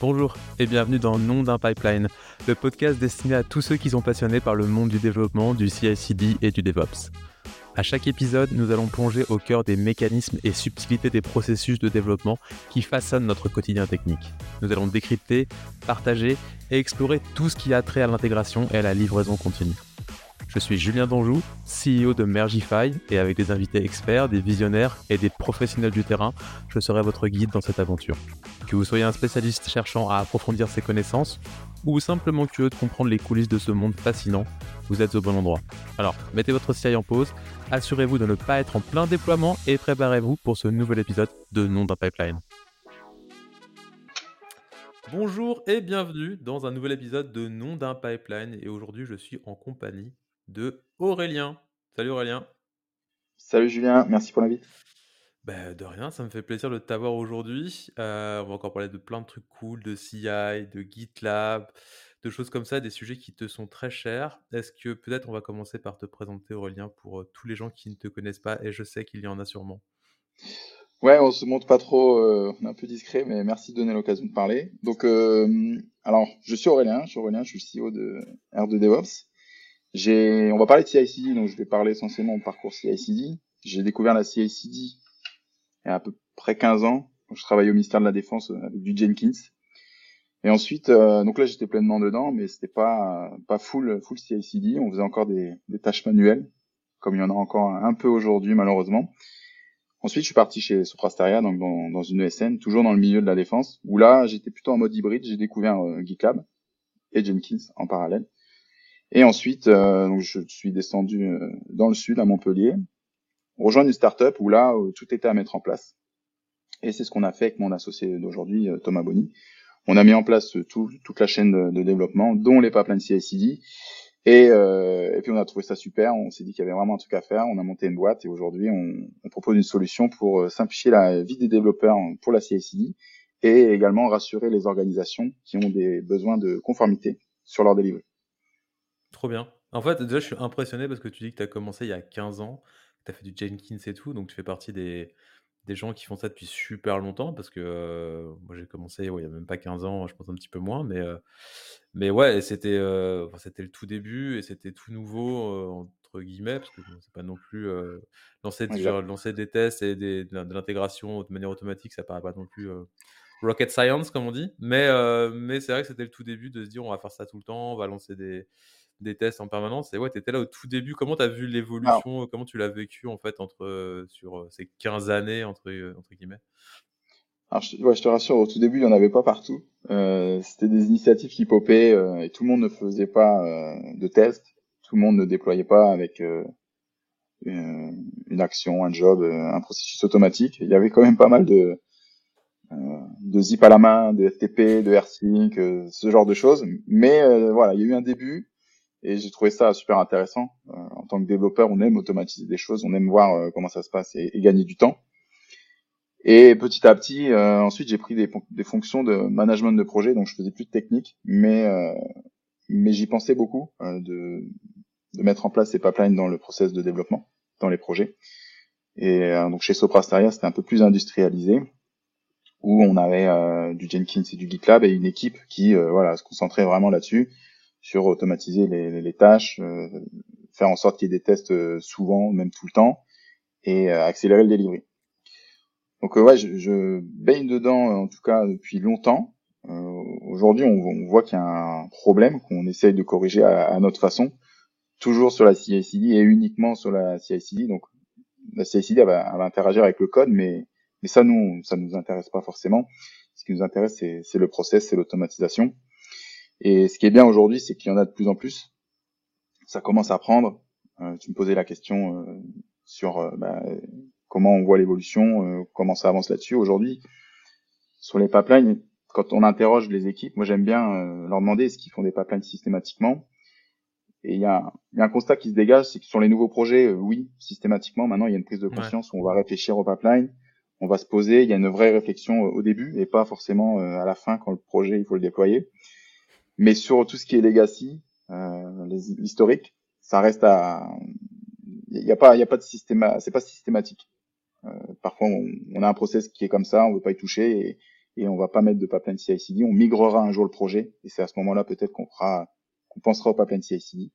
Bonjour et bienvenue dans Nom d'un pipeline, le podcast destiné à tous ceux qui sont passionnés par le monde du développement, du CI/CD et du DevOps. À chaque épisode, nous allons plonger au cœur des mécanismes et subtilités des processus de développement qui façonnent notre quotidien technique. Nous allons décrypter, partager et explorer tout ce qui a trait à l'intégration et à la livraison continue. Je suis Julien Donjou, CEO de Mergify, et avec des invités experts, des visionnaires et des professionnels du terrain, je serai votre guide dans cette aventure. Que vous soyez un spécialiste cherchant à approfondir ses connaissances, ou simplement curieux de comprendre les coulisses de ce monde fascinant, vous êtes au bon endroit. Alors, mettez votre CI en pause, assurez-vous de ne pas être en plein déploiement et préparez-vous pour ce nouvel épisode de Nom d'un pipeline. Bonjour et bienvenue dans un nouvel épisode de Nom d'un pipeline et aujourd'hui je suis en compagnie de Aurélien. Salut Aurélien. Salut Julien, merci pour l'invite. Ben, de rien, ça me fait plaisir de t'avoir aujourd'hui. Euh, on va encore parler de plein de trucs cool, de CI, de GitLab, de choses comme ça, des sujets qui te sont très chers. Est-ce que peut-être on va commencer par te présenter Aurélien pour euh, tous les gens qui ne te connaissent pas, et je sais qu'il y en a sûrement. Ouais, on se montre pas trop, euh, on est un peu discret, mais merci de donner l'occasion de parler. Donc, alors, je suis Aurélien, je suis Aurélien, je suis le CEO de R2 DevOps. J'ai, on va parler de CI/CD, donc je vais parler essentiellement de parcours CI/CD. J'ai découvert la CI/CD il y a à peu près 15 ans. Je travaillais au ministère de la Défense euh, avec du Jenkins. Et ensuite, euh, donc là j'étais pleinement dedans, mais c'était pas pas full full CI/CD. On faisait encore des, tâches manuelles, comme il y en a encore un peu aujourd'hui malheureusement. Ensuite, je suis parti chez Soprasteria, donc dans, dans, une ESN, toujours dans le milieu de la défense, où là j'étais plutôt en mode hybride. J'ai découvert euh, GitLab et Jenkins en parallèle. Et ensuite, euh, donc je suis descendu euh, dans le sud, à Montpellier, rejoindre une startup où là, euh, tout était à mettre en place. Et c'est ce qu'on a fait avec mon associé d'aujourd'hui, Thomas Bonny. On a mis en place tout, toute la chaîne de, développement, dont les pipelines CI/CD. Et, euh, et puis on a trouvé ça super. On s'est dit qu'il y avait vraiment un truc à faire. On a monté une boîte et aujourd'hui on, on, propose une solution pour simplifier la vie des développeurs pour la CI/CD et également rassurer les organisations qui ont des besoins de conformité sur leur délivré. Trop bien. En fait, déjà, je suis impressionné parce que tu dis que tu as commencé il y a 15 ans, que tu as fait du Jenkins et tout, donc tu fais partie des, des gens qui font ça depuis super longtemps parce que euh, moi j'ai commencé ouais, il n'y a même pas 15 ans, je pense un petit peu moins, mais, euh, mais ouais, c'était euh, c'était le tout début et c'était tout nouveau, entre guillemets, parce que c'est pas non plus lancer, lancer des tests et des, de l'intégration de manière automatique, ça paraît pas non plus rocket science comme on dit, mais, mais c'est vrai que c'était le tout début de se dire on va faire ça tout le temps, on va lancer des des tests en permanence. Et ouais, tu étais là au tout début. Comment tu as vu l'évolution Comment tu l'as vécu en fait entre, euh, sur euh, ces 15 années, entre, euh, entre guillemets? Alors, je, ouais, je, te rassure, au tout début, il n'y en avait pas partout. Euh, C'était des initiatives qui popaient et tout le monde ne faisait pas de tests. Tout le monde ne déployait pas avec une, une, action, un job, un processus automatique. Il y avait quand même pas mal de, de zip à la main, de FTP, de AirSync, ce genre de choses. Mais voilà, il y a eu un début et j'ai trouvé ça super intéressant. Euh, en tant que développeur, on aime automatiser des choses, on aime voir euh, comment ça se passe et, gagner du temps. Et petit à petit, euh, ensuite, j'ai pris des, des, fonctions de management de projet, donc je faisais plus de technique, mais mais j'y pensais beaucoup de, de mettre en place ces pipelines dans le process de développement, dans les projets. Et donc chez Soprasteria, c'était un peu plus industrialisé, où on avait du Jenkins et du GitLab et une équipe qui voilà se concentrait vraiment là-dessus sur automatiser les, les, tâches, euh, faire en sorte qu'il y ait des tests euh, souvent, même tout le temps, et euh, accélérer le delivery. Donc ouais, je, je, baigne dedans en tout cas depuis longtemps. Aujourd'hui, on, on, voit qu'il y a un problème qu'on essaye de corriger à, à, notre façon, toujours sur la CI/CD et uniquement sur la CI/CD. Donc la CI/CD va, va, interagir avec le code, mais, mais ça nous ça nous intéresse pas forcément. Ce qui nous intéresse, c'est le process, c'est l'automatisation. Et ce qui est bien aujourd'hui, c'est qu'il y en a de plus en plus. Ça commence à prendre. Euh, tu me posais la question euh, sur euh, bah, comment on voit l'évolution, comment ça avance là-dessus. Aujourd'hui, sur les pipelines, quand on interroge les équipes, moi j'aime bien leur demander est-ce qu'ils font des pipelines systématiquement. Et il y a, y a, un constat qui se dégage, c'est que sur les nouveaux projets, oui, systématiquement, maintenant il y a une prise de conscience où on va réfléchir au pipeline, on va se poser, il y a une vraie réflexion au début et pas forcément à la fin quand le projet il faut le déployer. Mais sur tout ce qui est legacy, euh, l'historique, ça reste à, il n'y a pas, il y a pas de système, c'est pas systématique. Euh, parfois, on, a un process qui est comme ça, on veut pas y toucher, et, et on va pas mettre de pipeline CI/CD. On migrera un jour le projet et c'est à ce moment-là peut-être qu'on fera, qu'on pensera au pipeline CI/CD.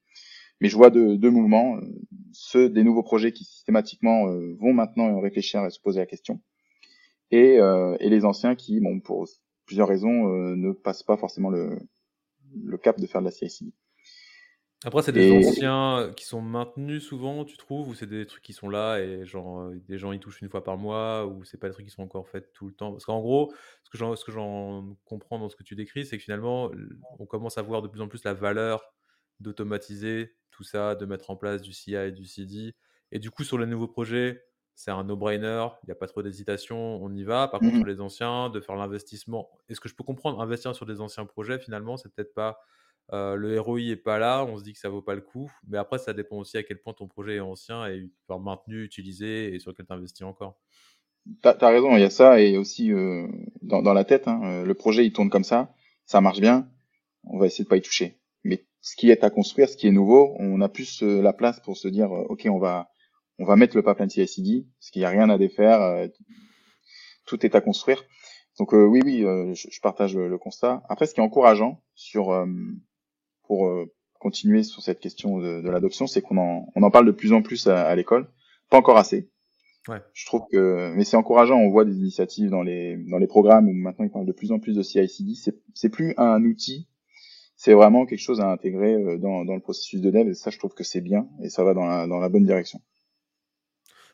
Mais je vois deux, deux mouvements, ceux des nouveaux projets qui systématiquement vont maintenant réfléchir et se poser la question, et, et les anciens qui, bon, pour plusieurs raisons, ne passent pas forcément le, le cap de faire de la CI/CD. Après, c'est des anciens euh, qui sont maintenus souvent, tu trouves, ou c'est des trucs qui sont là et genre euh, des gens y touchent une fois par mois, ou c'est pas des trucs qui sont encore faits tout le temps? Parce qu'en gros, ce que j'en, ce que j'en comprends dans ce que tu décris, c'est que finalement, on commence à voir de plus en plus la valeur d'automatiser tout ça, de mettre en place du CI et du CD. Et du coup, sur les nouveaux projets, c'est un no-brainer, il n'y a pas trop d'hésitation, on y va. Par contre, mmh sur les anciens, de faire l'investissement. Est-ce que je peux comprendre, investir sur des anciens projets, finalement, c'est peut-être pas le ROI est pas là, on se dit que ça vaut pas le coup. Mais après, ça dépend aussi à quel point ton projet est ancien et maintenu, utilisé et sur lequel tu investis encore. Tu as, raison, il y a ça et aussi dans, dans, la tête, hein, le projet il tourne comme ça, ça marche bien, on va essayer de pas y toucher. Mais ce qui est à construire, ce qui est nouveau, on a plus la place pour se dire, ok, on va on va mettre le pipeline CI/CD, parce qu'il n'y a rien à défaire, tout est à construire. Donc oui, oui, je, partage le, le, constat. Après, ce qui est encourageant sur pour euh, continuer sur cette question de, de l'adoption, c'est qu'on en, on en parle de plus en plus à, à l'école, pas encore assez. Ouais. Je trouve que, mais c'est encourageant. On voit des initiatives dans les dans les programmes où maintenant ils parlent de plus en plus de CI/CD. C'est c'est plus un outil, c'est vraiment quelque chose à intégrer euh, dans dans le processus de dev. Et ça, je trouve que c'est bien et ça va dans la dans la bonne direction.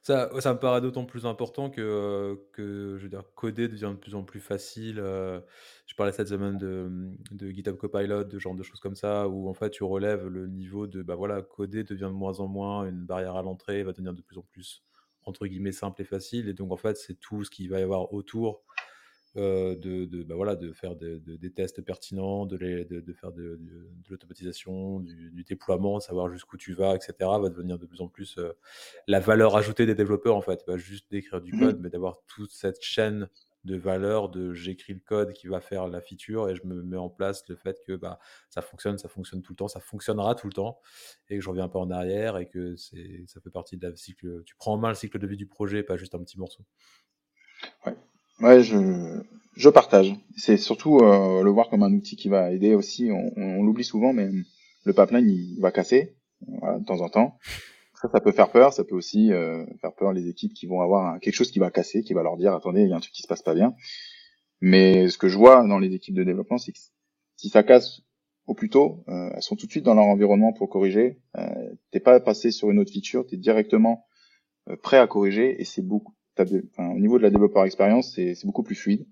Ça, ça me paraît d'autant plus important que, que je veux dire, coder devient de plus en plus facile. Euh, je parlais cette semaine de, de GitHub Copilot, de genre de choses comme ça, où en fait tu relèves le niveau de bah voilà, coder devient de moins en moins une barrière à l'entrée, va devenir de plus en plus entre guillemets simple et facile. Et donc en fait, c'est tout ce qu'il va y avoir autour euh, de, de, bah voilà, de faire de, des tests pertinents, de, les, de, faire de, l'automatisation, du, déploiement, savoir jusqu'où tu vas, etc., va devenir de plus en plus euh, la valeur ajoutée des développeurs, en fait. Pas juste d'écrire du code, mmh mais d'avoir toute cette chaîne de valeur de j'écris le code qui va faire la feature et je me mets en place le fait que bah, ça fonctionne, ça fonctionne tout le temps, ça fonctionnera tout le temps et que je reviens pas en arrière et que c'est ça fait partie de la cycle. Tu prends en main le cycle de vie du projet, pas juste un petit morceau. Ouais. Ouais, je, je partage. C'est surtout euh, le voir comme un outil qui va aider aussi. On, on, l'oublie souvent, mais le pipeline il va casser voilà, de temps en temps. Ça, ça peut faire peur. Ça peut aussi euh, faire peur les équipes qui vont avoir quelque chose qui va casser, qui va leur dire attendez, il y a un truc qui se passe pas bien. Mais ce que je vois dans les équipes de développement, c'est que si ça casse au plus tôt, euh, elles sont tout de suite dans leur environnement pour corriger. Euh, t'es pas passé sur une autre feature, t'es directement euh, prêt à corriger et c'est beaucoup au niveau de la développeur expérience, c'est beaucoup plus fluide.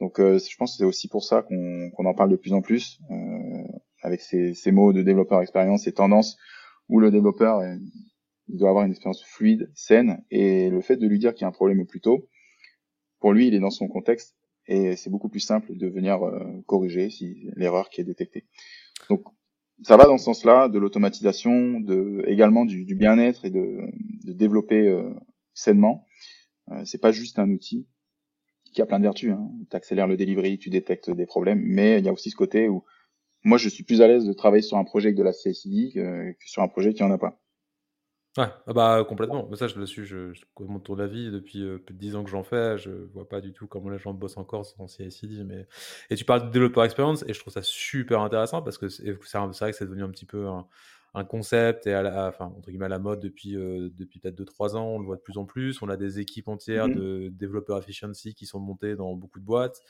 Donc, euh, je pense que c'est aussi pour ça qu'on en parle de plus en plus, euh, avec ces, ces, mots de développeur expérience, ces tendances où le développeur il doit avoir une expérience fluide, saine, et le fait de lui dire qu'il y a un problème plus tôt, pour lui, il est dans son contexte, et c'est beaucoup plus simple de venir euh, corriger si l'erreur qui est détectée. Donc, ça va dans ce sens-là, de l'automatisation, de également du, du bien-être et de, de développer euh, sainement. Euh, c'est pas juste un outil qui a plein de vertus. Hein. Tu accélères le delivery, tu détectes des problèmes, mais il y a aussi ce côté où moi je suis plus à l'aise de travailler sur un projet de la CSID que, sur un projet qui en a pas. Ouais, ah bah complètement. Ça, je le suis, je, je mon tour d'avis depuis euh, plus de 10 ans que j'en fais. Je vois pas du tout comment les gens bossent encore sans CICD. Mais... Et tu parles de développeur experience et je trouve ça super intéressant parce que c'est vrai que c'est devenu un petit peu un concept et à la, enfin, entre guillemets à la mode depuis, euh, depuis peut-être 2-3 ans, on le voit de plus en plus. On a des équipes entières mmh de développeurs efficiency qui sont montées dans beaucoup de boîtes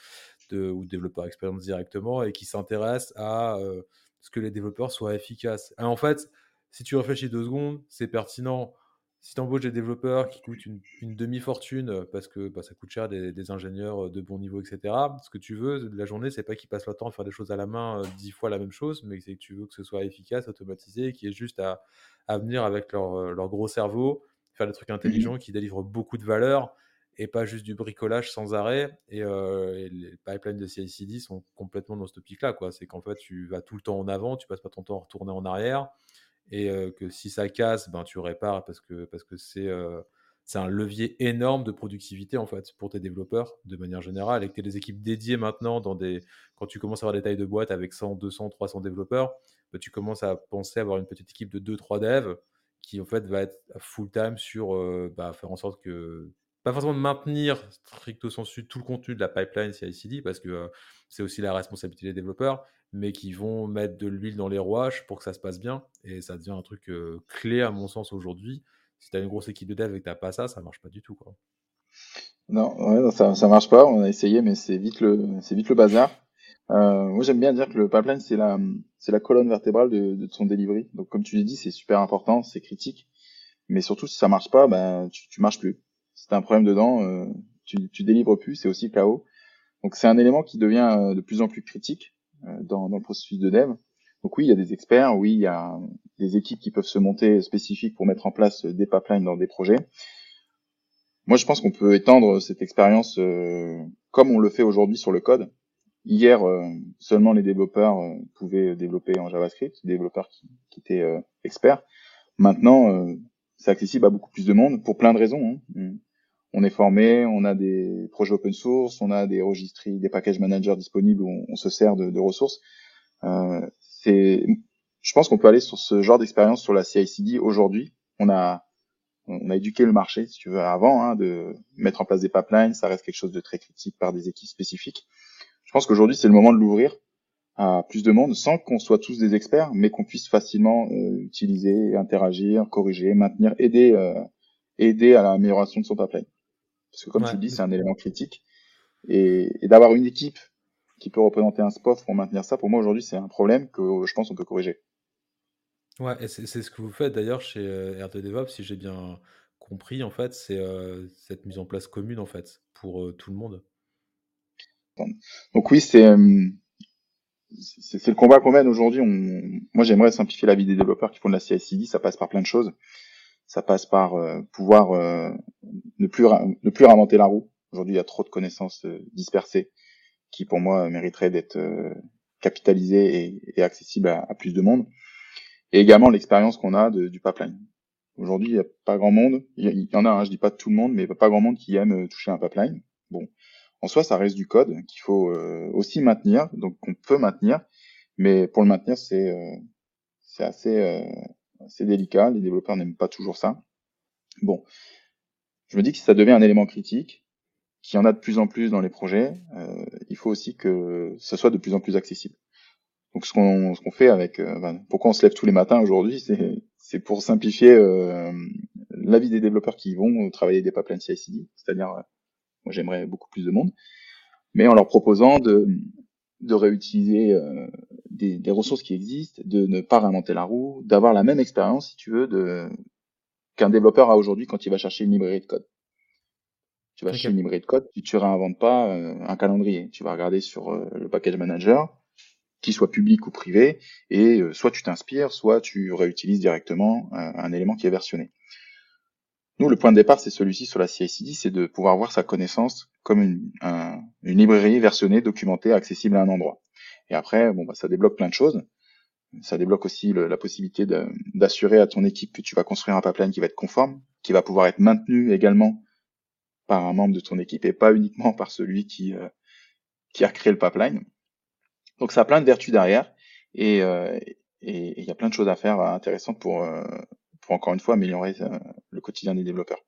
de, ou développeurs expérience directement et qui s'intéressent à euh, ce que les développeurs soient efficaces. en fait, si tu réfléchis deux secondes, c'est pertinent si tu embauches des développeurs qui coûtent une, demi-fortune euh, parce que bah, ça coûte cher des, ingénieurs euh, de bon niveau, etc., ce que tu veux de la journée, c'est pas qu'ils passent leur temps à faire des choses à la main euh, dix fois la même chose, mais c'est que tu veux que ce soit efficace, automatisé, qui est juste à, à venir avec leur, leur, gros cerveau, faire des trucs intelligents mmh qui délivrent beaucoup de valeur et pas juste du bricolage sans arrêt. Et, les pipelines de CI/CD sont complètement dans ce pic-là. C'est qu'en fait, tu vas tout le temps en avant, tu passes pas ton temps à retourner en arrière et que si ça casse, ben, tu répares parce que parce que c'est un levier énorme de productivité en fait pour tes développeurs de manière générale et que tu as des équipes dédiées maintenant dans des quand tu commences à avoir des tailles de boîte avec 100, 200, 300 développeurs, ben, tu commences à penser avoir une petite équipe de 2 3 devs qui en fait va être full time sur bah, faire en sorte que pas forcément de maintenir stricto sensu tout le contenu de la pipeline CI/CD parce que c'est aussi la responsabilité des développeurs, mais qui vont mettre de l'huile dans les rouages pour que ça se passe bien. Et ça devient un truc clé à mon sens aujourd'hui. Si tu as une grosse équipe de dev et que tu pas ça, ça marche pas du tout. Quoi. Non, ça, ça marche pas. On a essayé, mais c'est vite le, c'est vite le bazar. Euh, moi, j'aime bien dire que le pipeline, c'est la, c'est la colonne vertébrale de, de son delivery. Donc, comme tu l'as dit, c'est super important, c'est critique. Mais surtout, si ça marche pas, ben, tu, tu marches plus. Si t'as un problème dedans, euh, tu, tu délivres plus, c'est aussi chaos. Donc, c'est un élément qui devient euh, de plus en plus critique euh, dans, dans le processus de dev. Donc oui, il y a des experts, oui, il y a des équipes qui peuvent se monter spécifiques pour mettre en place des pipelines dans des projets. Moi, je pense qu'on peut étendre cette expérience euh, comme on le fait aujourd'hui sur le code. Hier, euh, seulement les développeurs euh, pouvaient développer en JavaScript, les développeurs qui, qui étaient euh, experts. Maintenant, c'est accessible à beaucoup plus de monde pour plein de raisons. Hein. On est formé, on a des projets open source, on a des registries, des package managers disponibles où on, se sert de, ressources. c'est, je pense qu'on peut aller sur ce genre d'expérience sur la CI/CD aujourd'hui. On a on a éduqué le marché, si tu veux, avant, hein, de mettre en place des pipelines, ça reste quelque chose de très critique par des équipes spécifiques. Je pense qu'aujourd'hui, c'est le moment de l'ouvrir à plus de monde, sans qu'on soit tous des experts, mais qu'on puisse facilement euh, utiliser, interagir, corriger, maintenir, aider, euh, aider à l'amélioration de son pipeline. Parce que comme tu le dis, c'est un élément critique. Et, et d'avoir une équipe qui peut représenter un spot pour maintenir ça, pour moi aujourd'hui, c'est un problème que je pense qu'on peut corriger. Ouais, et c'est ce que vous faites d'ailleurs chez euh, R2 DevOps, si j'ai bien compris, en fait, c'est euh, cette mise en place commune, en fait, pour euh, tout le monde. Donc oui, c'est c'est le combat qu'on mène aujourd'hui. Moi, j'aimerais simplifier la vie des développeurs qui font de la CI/CD. Ça passe par plein de choses. Ça passe par pouvoir ne plus ne plus réinventer la roue. Aujourd'hui, il y a trop de connaissances dispersées qui, pour moi, mériteraient d'être capitalisées et, et accessibles à, à, plus de monde et également l'expérience qu'on a de, du pipeline. Aujourd'hui, il n'y a pas grand monde, il y, en a, hein, je dis pas tout le monde, mais pas grand monde qui aime euh, toucher un pipeline. Bon, en soi, ça reste du code qu'il faut euh, aussi maintenir, donc qu'on peut maintenir, mais pour le maintenir, c'est euh, c'est assez, assez délicat. Les développeurs n'aiment pas toujours ça. Bon, je me dis que si ça devient un élément critique, qu'il y en a de plus en plus dans les projets, il faut aussi que ce soit de plus en plus accessible. Donc ce qu'on fait avec euh, ben, pourquoi on se lève tous les matins aujourd'hui, c'est c'est pour simplifier euh, la vie des développeurs qui vont travailler des pipelines CI/CD, c'est-à-dire euh, moi j'aimerais beaucoup plus de monde, mais en leur proposant de réutiliser euh, des, des, ressources qui existent, de ne pas réinventer la roue, d'avoir la même expérience si tu veux de qu'un développeur a aujourd'hui quand il va chercher une librairie de code. Tu vas chercher une librairie de code, tu, tu réinventes pas un calendrier, tu vas regarder sur le package manager, qu'il soit public ou privé, et euh, soit tu t'inspires, soit tu réutilises directement euh, un élément qui est versionné. Nous, le point de départ, c'est celui-ci sur la CI/CD, c'est de pouvoir voir sa connaissance comme une, une, librairie versionnée, documentée, accessible à un endroit. Et après, bon, bah, ça débloque plein de choses. Ça débloque aussi la possibilité d'assurer à ton équipe que tu vas construire un pipeline qui va être conforme, qui va pouvoir être maintenu également par un membre de ton équipe et pas uniquement par celui qui, euh, qui a créé le pipeline. Donc ça a plein de vertus derrière et euh, il y a plein de choses à faire euh, intéressantes pour, euh, pour encore une fois améliorer le quotidien des développeurs.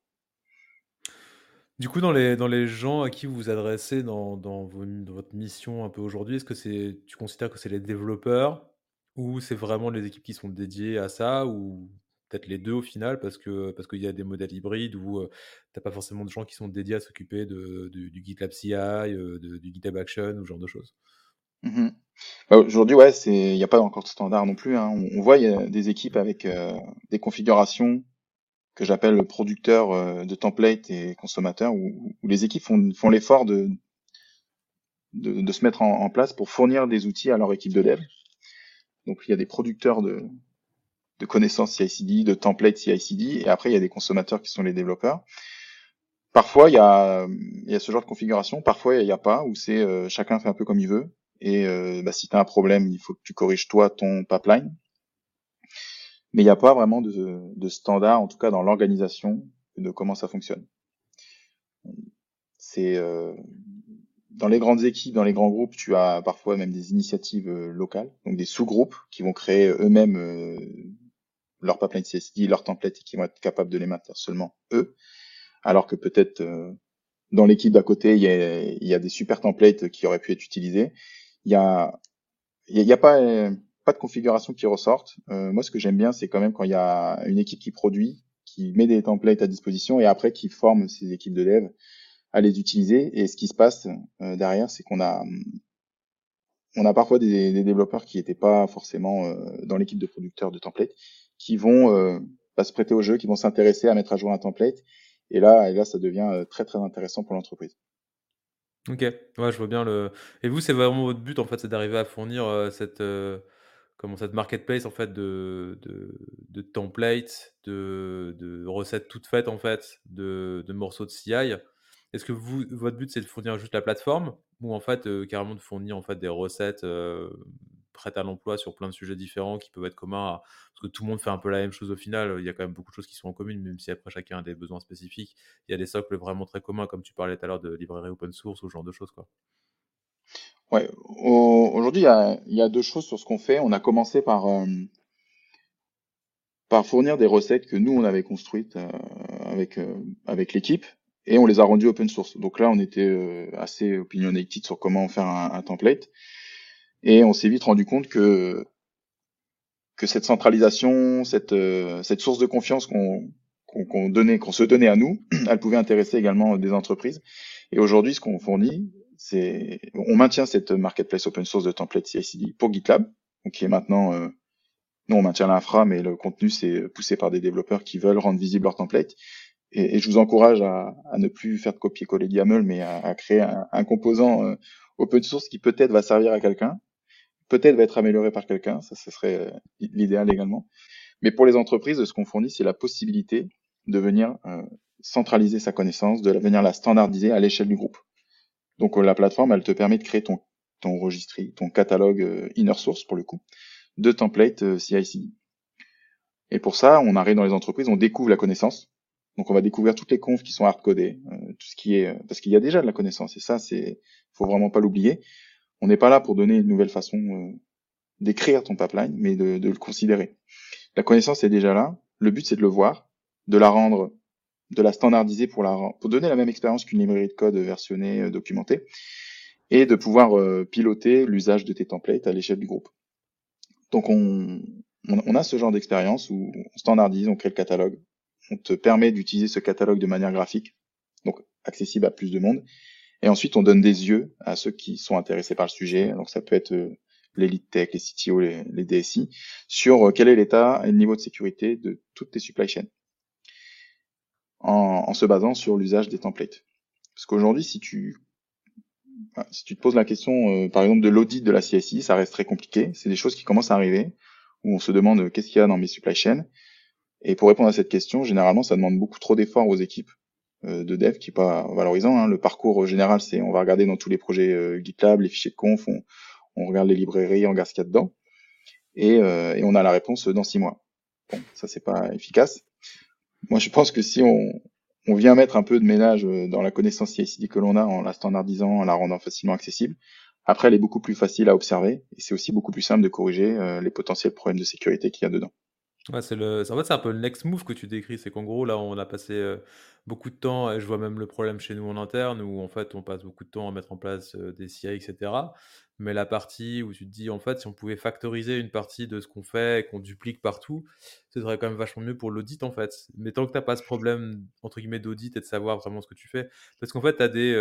Du coup, dans les, dans les gens à qui vous vous adressez dans, dans, votre mission un peu aujourd'hui, est-ce que c'est, tu considères que c'est les développeurs ou c'est vraiment les équipes qui sont dédiées à ça ou peut-être les deux au final parce que parce qu'il y a des modèles hybrides où tu n'as pas forcément de gens qui sont dédiés à s'occuper de, du GitLab CI, de, du GitHub Action ou ce genre de choses? Mmh bah, aujourd'hui, ouais, il n'y a pas encore de standard non plus. Hein. On, voit, y a des équipes avec euh, des configurations que j'appelle producteurs euh, de templates et consommateurs, où, les équipes font, l'effort de, de, se mettre en, en, place pour fournir des outils à leur équipe de dev. Donc, il y a des producteurs de, de connaissances CI/CD, de templates CI/CD, et après, il y a des consommateurs qui sont les développeurs. Parfois, il y a, il y a ce genre de configuration, parfois, il n'y a pas, où c'est euh, chacun fait un peu comme il veut. Et euh, bah, si tu as un problème, il faut que tu corriges toi ton pipeline. Mais il n'y a pas vraiment de, de, standard, en tout cas dans l'organisation, de comment ça fonctionne. C'est euh, dans les grandes équipes, dans les grands groupes, tu as parfois même des initiatives euh, locales, donc des sous-groupes qui vont créer eux-mêmes euh, leur pipeline CSD, leur template et qui vont être capables de les maintenir seulement eux. alors que peut-être dans l'équipe d'à côté, il y, a, y a des super templates qui auraient pu être utilisés. Il y a, il y a pas, pas de configuration qui ressortent. Euh, moi, ce que j'aime bien, c'est quand même quand il y a une équipe qui produit, qui met des templates à disposition et après qui forme ces équipes de dev à les utiliser. Et ce qui se passe euh, derrière, c'est qu'on a, on a parfois des, développeurs qui n'étaient pas forcément euh, dans l'équipe de producteurs de templates, qui vont euh, pas se prêter au jeu, qui vont s'intéresser à mettre à jour un template et là, et là, ça devient euh, très très intéressant pour l'entreprise. Ok, ouais, je vois bien le. Et vous, c'est vraiment votre but en fait, c'est d'arriver à fournir euh, cette comment cette marketplace en fait de de, de templates, de, de recettes toutes faites en fait, de, de morceaux de CI. Est-ce que vous, votre but c'est de fournir juste la plateforme ou en fait carrément de fournir en fait des recettes prête à l'emploi sur plein de sujets différents qui peuvent être communs, parce que tout le monde fait un peu la même chose au final. Il y a quand même beaucoup de choses qui sont en commune, même si après chacun a des besoins spécifiques. Il y a des socles vraiment très communs, comme tu parlais tout à l'heure de librairie open source ou ce genre de choses. Quoi. Ouais, aujourd'hui, il y a, deux choses sur ce qu'on fait. On a commencé par, euh, par fournir des recettes que nous, on avait construites euh, avec, euh, avec l'équipe et on les a rendues open source. Donc là, on était assez opinionated sur comment faire un template. Et on s'est vite rendu compte que que cette centralisation, cette euh, cette source de confiance qu'on qu'on donnait, qu'on se donnait à nous, elle pouvait intéresser également des entreprises. Et aujourd'hui, ce qu'on fournit, c'est on maintient cette marketplace open source de templates CI/CD pour GitLab, qui est maintenant euh, nous on maintient l'infra, mais le contenu c'est poussé par des développeurs qui veulent rendre visible leur template. Et, je vous encourage à, ne plus faire de copier-coller YAML, mais à, créer un, un composant euh, open source qui peut-être va servir à quelqu'un peut-être va être amélioré par quelqu'un, ça ce serait euh, l'idéal également. Mais pour les entreprises, ce qu'on fournit, c'est la possibilité de venir euh, centraliser sa connaissance, de venir la standardiser à l'échelle du groupe. Donc euh, la plateforme, elle te permet de créer ton, ton registre, ton catalogue inner source pour le coup, de templates CI/CD. Et pour ça, on arrive dans les entreprises, on découvre la connaissance. Donc on va découvrir toutes les confs qui sont hardcodées, tout ce qui est parce qu'il y a déjà de la connaissance et ça c'est faut vraiment pas l'oublier. On n'est pas là pour donner une nouvelle façon euh, d'écrire ton pipeline, mais de, le considérer. La connaissance est déjà là. Le but, c'est de le voir, de la rendre, de la standardiser pour la pour donner la même expérience qu'une librairie de code versionnée, euh, documentée, et de pouvoir euh, piloter l'usage de tes templates à l'échelle du groupe. Donc on, on a ce genre d'expérience où on standardise, on crée le catalogue, on te permet d'utiliser ce catalogue de manière graphique, donc accessible à plus de monde, et ensuite, on donne des yeux à ceux qui sont intéressés par le sujet. Donc, ça peut être euh, l'élite tech, les CTO, les, les DSI, sur quel est l'état et le niveau de sécurité de toutes tes supply chains. En, en se basant sur l'usage des templates. Parce qu'aujourd'hui, si tu si tu te poses la question, euh, par exemple, de l'audit de la CSI, ça reste très compliqué. C'est des choses qui commencent à arriver, où on se demande qu'est-ce qu'il y a dans mes supply chains? Et pour répondre à cette question, généralement, ça demande beaucoup trop d'efforts aux équipes euh, de dev qui est pas valorisant. Hein. Le parcours général, c'est on va regarder dans tous les projets euh, GitLab, les fichiers de conf, on, on, regarde les librairies, on regarde ce qu'il y a dedans, et, euh, et, on a la réponse dans six mois. Bon, ça c'est pas efficace. Moi, je pense que si on, on vient mettre un peu de ménage dans la connaissance CI/CD que l'on a en la standardisant, en la rendant facilement accessible, après elle est beaucoup plus facile à observer et c'est aussi beaucoup plus simple de corriger les potentiels problèmes de sécurité qu'il y a dedans. Ouais, c'est le... En fait, c'est un peu le next move que tu décris. C'est qu'en gros, là, on a passé beaucoup de temps, et je vois même le problème chez nous en interne, où en fait, on passe beaucoup de temps à mettre en place des CI, etc. Mais la partie où tu te dis, en fait, si on pouvait factoriser une partie de ce qu'on fait et qu'on duplique partout, ce serait quand même vachement mieux pour l'audit, en fait. Mais tant que tu n'as pas ce problème, entre guillemets, d'audit et de savoir vraiment ce que tu fais, parce qu'en fait, as des.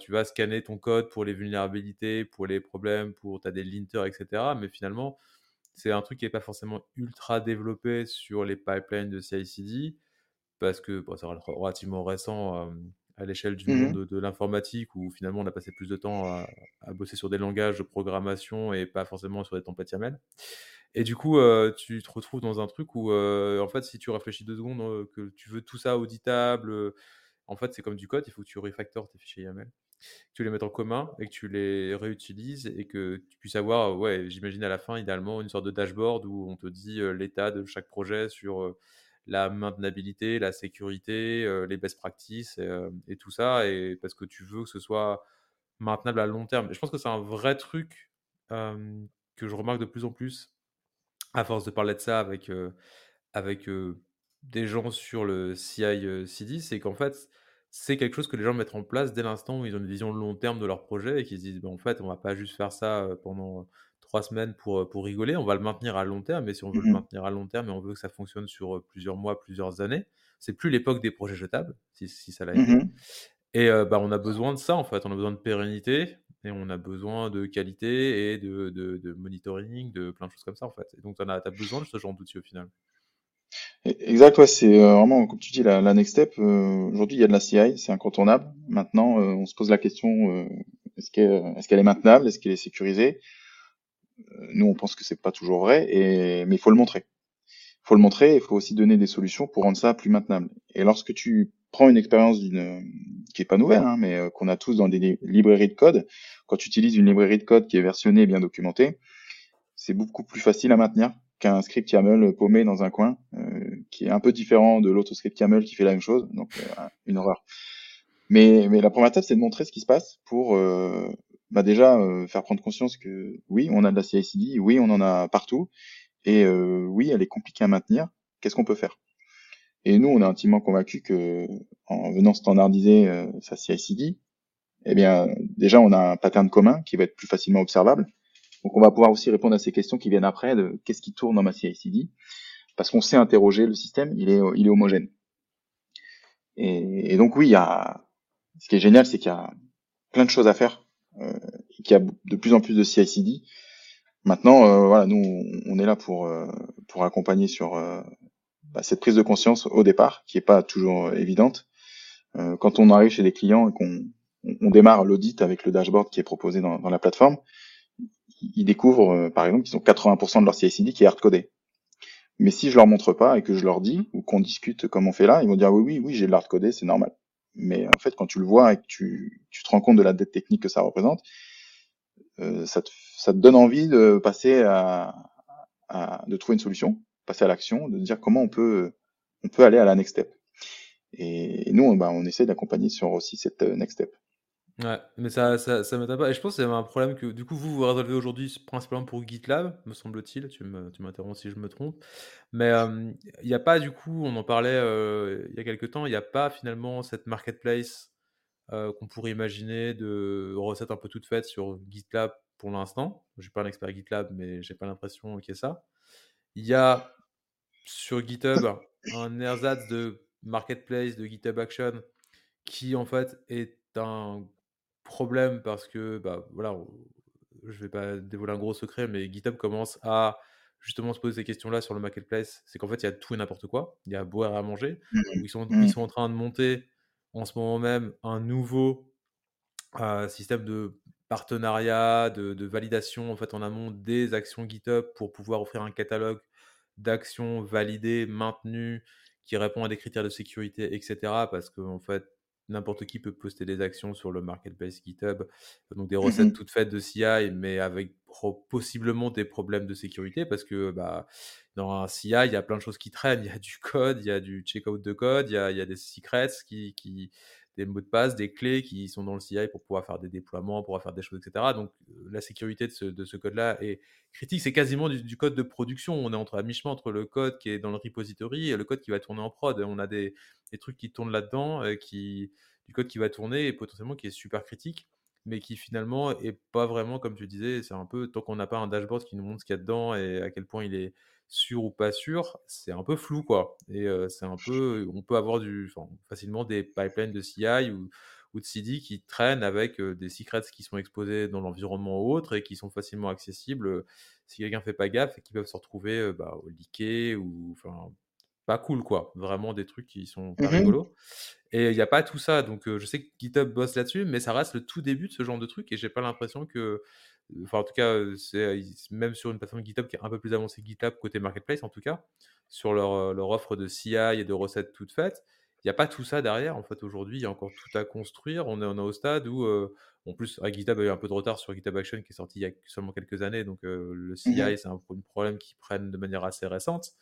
tu vas scanner ton code pour les vulnérabilités, pour les problèmes, pour. Tu as des linters, etc. Mais finalement, c'est un truc qui n'est pas forcément ultra développé sur les pipelines de CI/CD parce que c'est relativement récent à l'échelle du mmh monde de, l'informatique où finalement on a passé plus de temps à, bosser sur des langages de programmation et pas forcément sur des templates YAML. Et du coup, tu te retrouves dans un truc où, en fait, si tu réfléchis deux secondes, que tu veux tout ça auditable, en fait, c'est comme du code, il faut que tu refactores tes fichiers YAML que tu les mettes en commun et que tu les réutilises et que tu puisses avoir, ouais, j'imagine à la fin, idéalement, une sorte de dashboard où on te dit l'état de chaque projet sur la maintenabilité, la sécurité, les best practices et, tout ça, et parce que tu veux que ce soit maintenable à long terme. Je pense que c'est un vrai truc que je remarque de plus en plus à force de parler de ça avec, avec des gens sur le CI/CD, c'est qu'en fait, c'est quelque chose que les gens mettent en place dès l'instant où ils ont une vision long terme de leur projet et qu'ils se disent: «Bah, en fait, on va pas juste faire ça, pendant 3 semaines pour, pour rigoler, on va le maintenir à long terme» et si on veut le Mmh maintenir à long terme et on veut que ça fonctionne sur, plusieurs mois, plusieurs années, c'est plus l'époque des projets jetables, si si ça l'a été Mmh et bah, on a besoin de ça, en fait. On a besoin de pérennité et on a besoin de qualité et de de de monitoring, de plein de choses comme ça, en fait et donc tu as besoin de ce genre d'outils au final. Exact, ouais, c'est, heu, vraiment comme tu dis la la next step, heu, aujourd'hui il y a de la CI, c'est incontournable. Maintenant, heu, on se pose la question, heu, est-ce que est-ce qu'elle est maintenable? Est-ce qu'elle est sécurisée? Heu, nous on pense que c'est pas toujours vrai et mais il faut le montrer. Il faut le montrer, il faut aussi donner des solutions pour rendre ça plus maintenable et lorsque tu prends une expérience d'une, qui est pas nouvelle, hein, mais, qu'on a tous dans des librairies de code, quand tu utilises une librairie de code qui est versionnée et bien documentée, c'est beaucoup plus facile à maintenir qu'un script YAML paumé dans un coin, euh, qui est un peu différent de l'autre script YAML qui fait la même chose, donc euh, une horreur. Mais, mais la première étape, c'est de montrer ce qui se passe pour euh, bah déjà faire prendre conscience que oui, on a de la CI/CD, oui, on en a partout, et euh, oui, elle est compliquée à maintenir. Qu'est-ce qu'on peut faire? Et nous, on est intimement convaincus que en venant standardiser euh, sa CI/CD, eh bien, déjà, on a un pattern commun qui va être plus facilement observable donc on va pouvoir aussi répondre à ces questions qui viennent après de qu'est-ce qui tourne dans ma CI/CD parce qu'on sait interroger le système, il est homogène. Et, donc oui, il y a ce qui est génial, c'est qu'il y a plein de choses à faire, euh, qu'il y a de plus en plus de CI/CD. Maintenant, euh, voilà, nous on est là pour euh, accompagner sur euh, bah, cette prise de conscience au départ, qui est pas toujours évidente. Quand on arrive chez des clients et qu'on on démarre l'audit avec le dashboard qui est proposé dans la plateforme, ils découvrent, euh, par exemple, qu'ils ont 80% de leur CI/CD qui est hardcodé. Mais si je leur montre pas et que je leur dis ou qu'on discute comme on fait là, ils vont dire oui, oui, oui, j'ai de l'hardcodé, c'est normal. Mais en fait, quand tu le vois et que tu, tu te rends compte de la dette technique que ça représente, euh, ça, te, ça te donne envie de passer à, à, de trouver une solution, passer à l'action, de dire comment on peut, on peut aller à la next step. Et nous, bah, on essaie d'accompagner sur aussi cette euh, next step. Ouais, mais ça, ça, ça pas. Et je pense que c'est un problème que du coup vous vous résolvez aujourd'hui principalement pour GitLab, me semble-t-il. Tu m'interromps si je me trompe. Mais il n'y a pas du coup, on en parlait euh, il y a quelques temps, il n'y a pas finalement cette marketplace euh, qu'on pourrait imaginer de recettes un peu toutes faites sur GitLab pour l'instant. Je suis pas un expert GitLab, mais j'ai pas l'impression qu'il y ait ça. Il y a sur GitHub un ersatz de marketplace de GitHub Action qui en fait est un problème parce que, bah, voilà, je vais pas dévoiler un gros secret, mais GitHub commence à justement se poser ces questions-là sur le marketplace. C'est qu'en fait, il y a tout et n'importe quoi. Il y a à boire et à manger. Mmh. ils, sont, Mmh. ils sont en train de monter en ce moment même un nouveau euh, système de partenariat, de, de, validation en fait en amont des actions GitHub pour pouvoir offrir un catalogue d'actions validées, maintenues, qui répond à des critères de sécurité, etc. Parce que en fait, n'importe qui peut poster des actions sur le marketplace GitHub, donc des recettes mmh toutes faites de CI, mais avec possiblement des problèmes de sécurité, parce que bah, dans un CI, il y a plein de choses qui traînent, il y a du code, il y a du checkout de code, il y a, il y a des secrets qui, qui, des mots de passe, des clés qui sont dans le CI pour pouvoir faire des déploiements, pour pouvoir faire des choses, etc. Donc la sécurité de ce, de ce code-là est critique. C'est quasiment du, du, code de production. On est entre, à mi-chemin entre le code qui est dans le repository et le code qui va tourner en prod. On a des, des trucs qui tournent là-dedans, du code qui va tourner et potentiellement qui est super critique, mais qui finalement est pas vraiment, comme tu disais, c'est un peu, tant qu'on n'a pas un dashboard qui nous montre ce qu'il y a dedans et à quel point il est sûr ou pas sûr, c'est un peu flou, quoi. Et c'est un peu, on peut avoir du, facilement des pipelines de CI ou, de CD qui traînent avec des secrets qui sont exposés dans l'environnement ou autre et qui sont facilement accessibles si quelqu'un fait pas gaffe et qui peuvent se retrouver bah, leaké ou pas cool quoi. Vraiment des trucs qui sont pas Mmh rigolos. Et il n'y a pas tout ça donc euh, je sais que GitHub bosse là-dessus mais ça reste le tout début de ce genre de truc et j'ai pas l'impression que enfin en tout cas c'est même sur une plateforme GitHub qui est un peu plus avancée que GitLab côté marketplace en tout cas sur leur, leur offre de CI et de recettes toutes faites il n'y a pas tout ça derrière en fait aujourd'hui il y a encore tout à construire. On est, on est au stade où en plus avec GitHub a eu un peu de retard sur GitHub Action qui est sorti il y a seulement quelques années donc le CI Mmh c'est un, un problème qui prennent de manière assez récente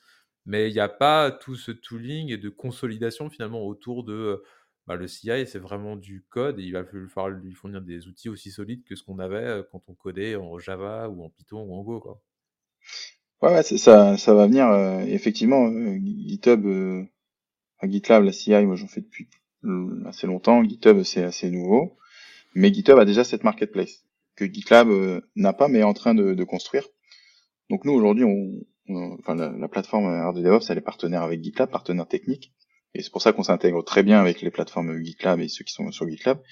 mais il n'y a pas tout ce tooling et de consolidation finalement autour de bah, le CI, c'est vraiment du code et il va falloir lui fournir des outils aussi solides que ce qu'on avait quand on codait en Java ou en Python ou en Go. Quoi. Ouais, ça, ça va venir. effectivement, GitHub, GitLab, la CI, moi j'en fais depuis assez longtemps. GitHub, c'est assez nouveau. Mais GitHub a déjà cette marketplace que GitLab n'a pas, mais est en train de, construire. Donc nous, aujourd'hui, on, enfin, la, plateforme RD DevOps, elle est partenaire avec GitLab, partenaire technique. Et c'est pour ça qu'on s'intègre très bien avec les plateformes GitLab et ceux qui sont sur GitLab.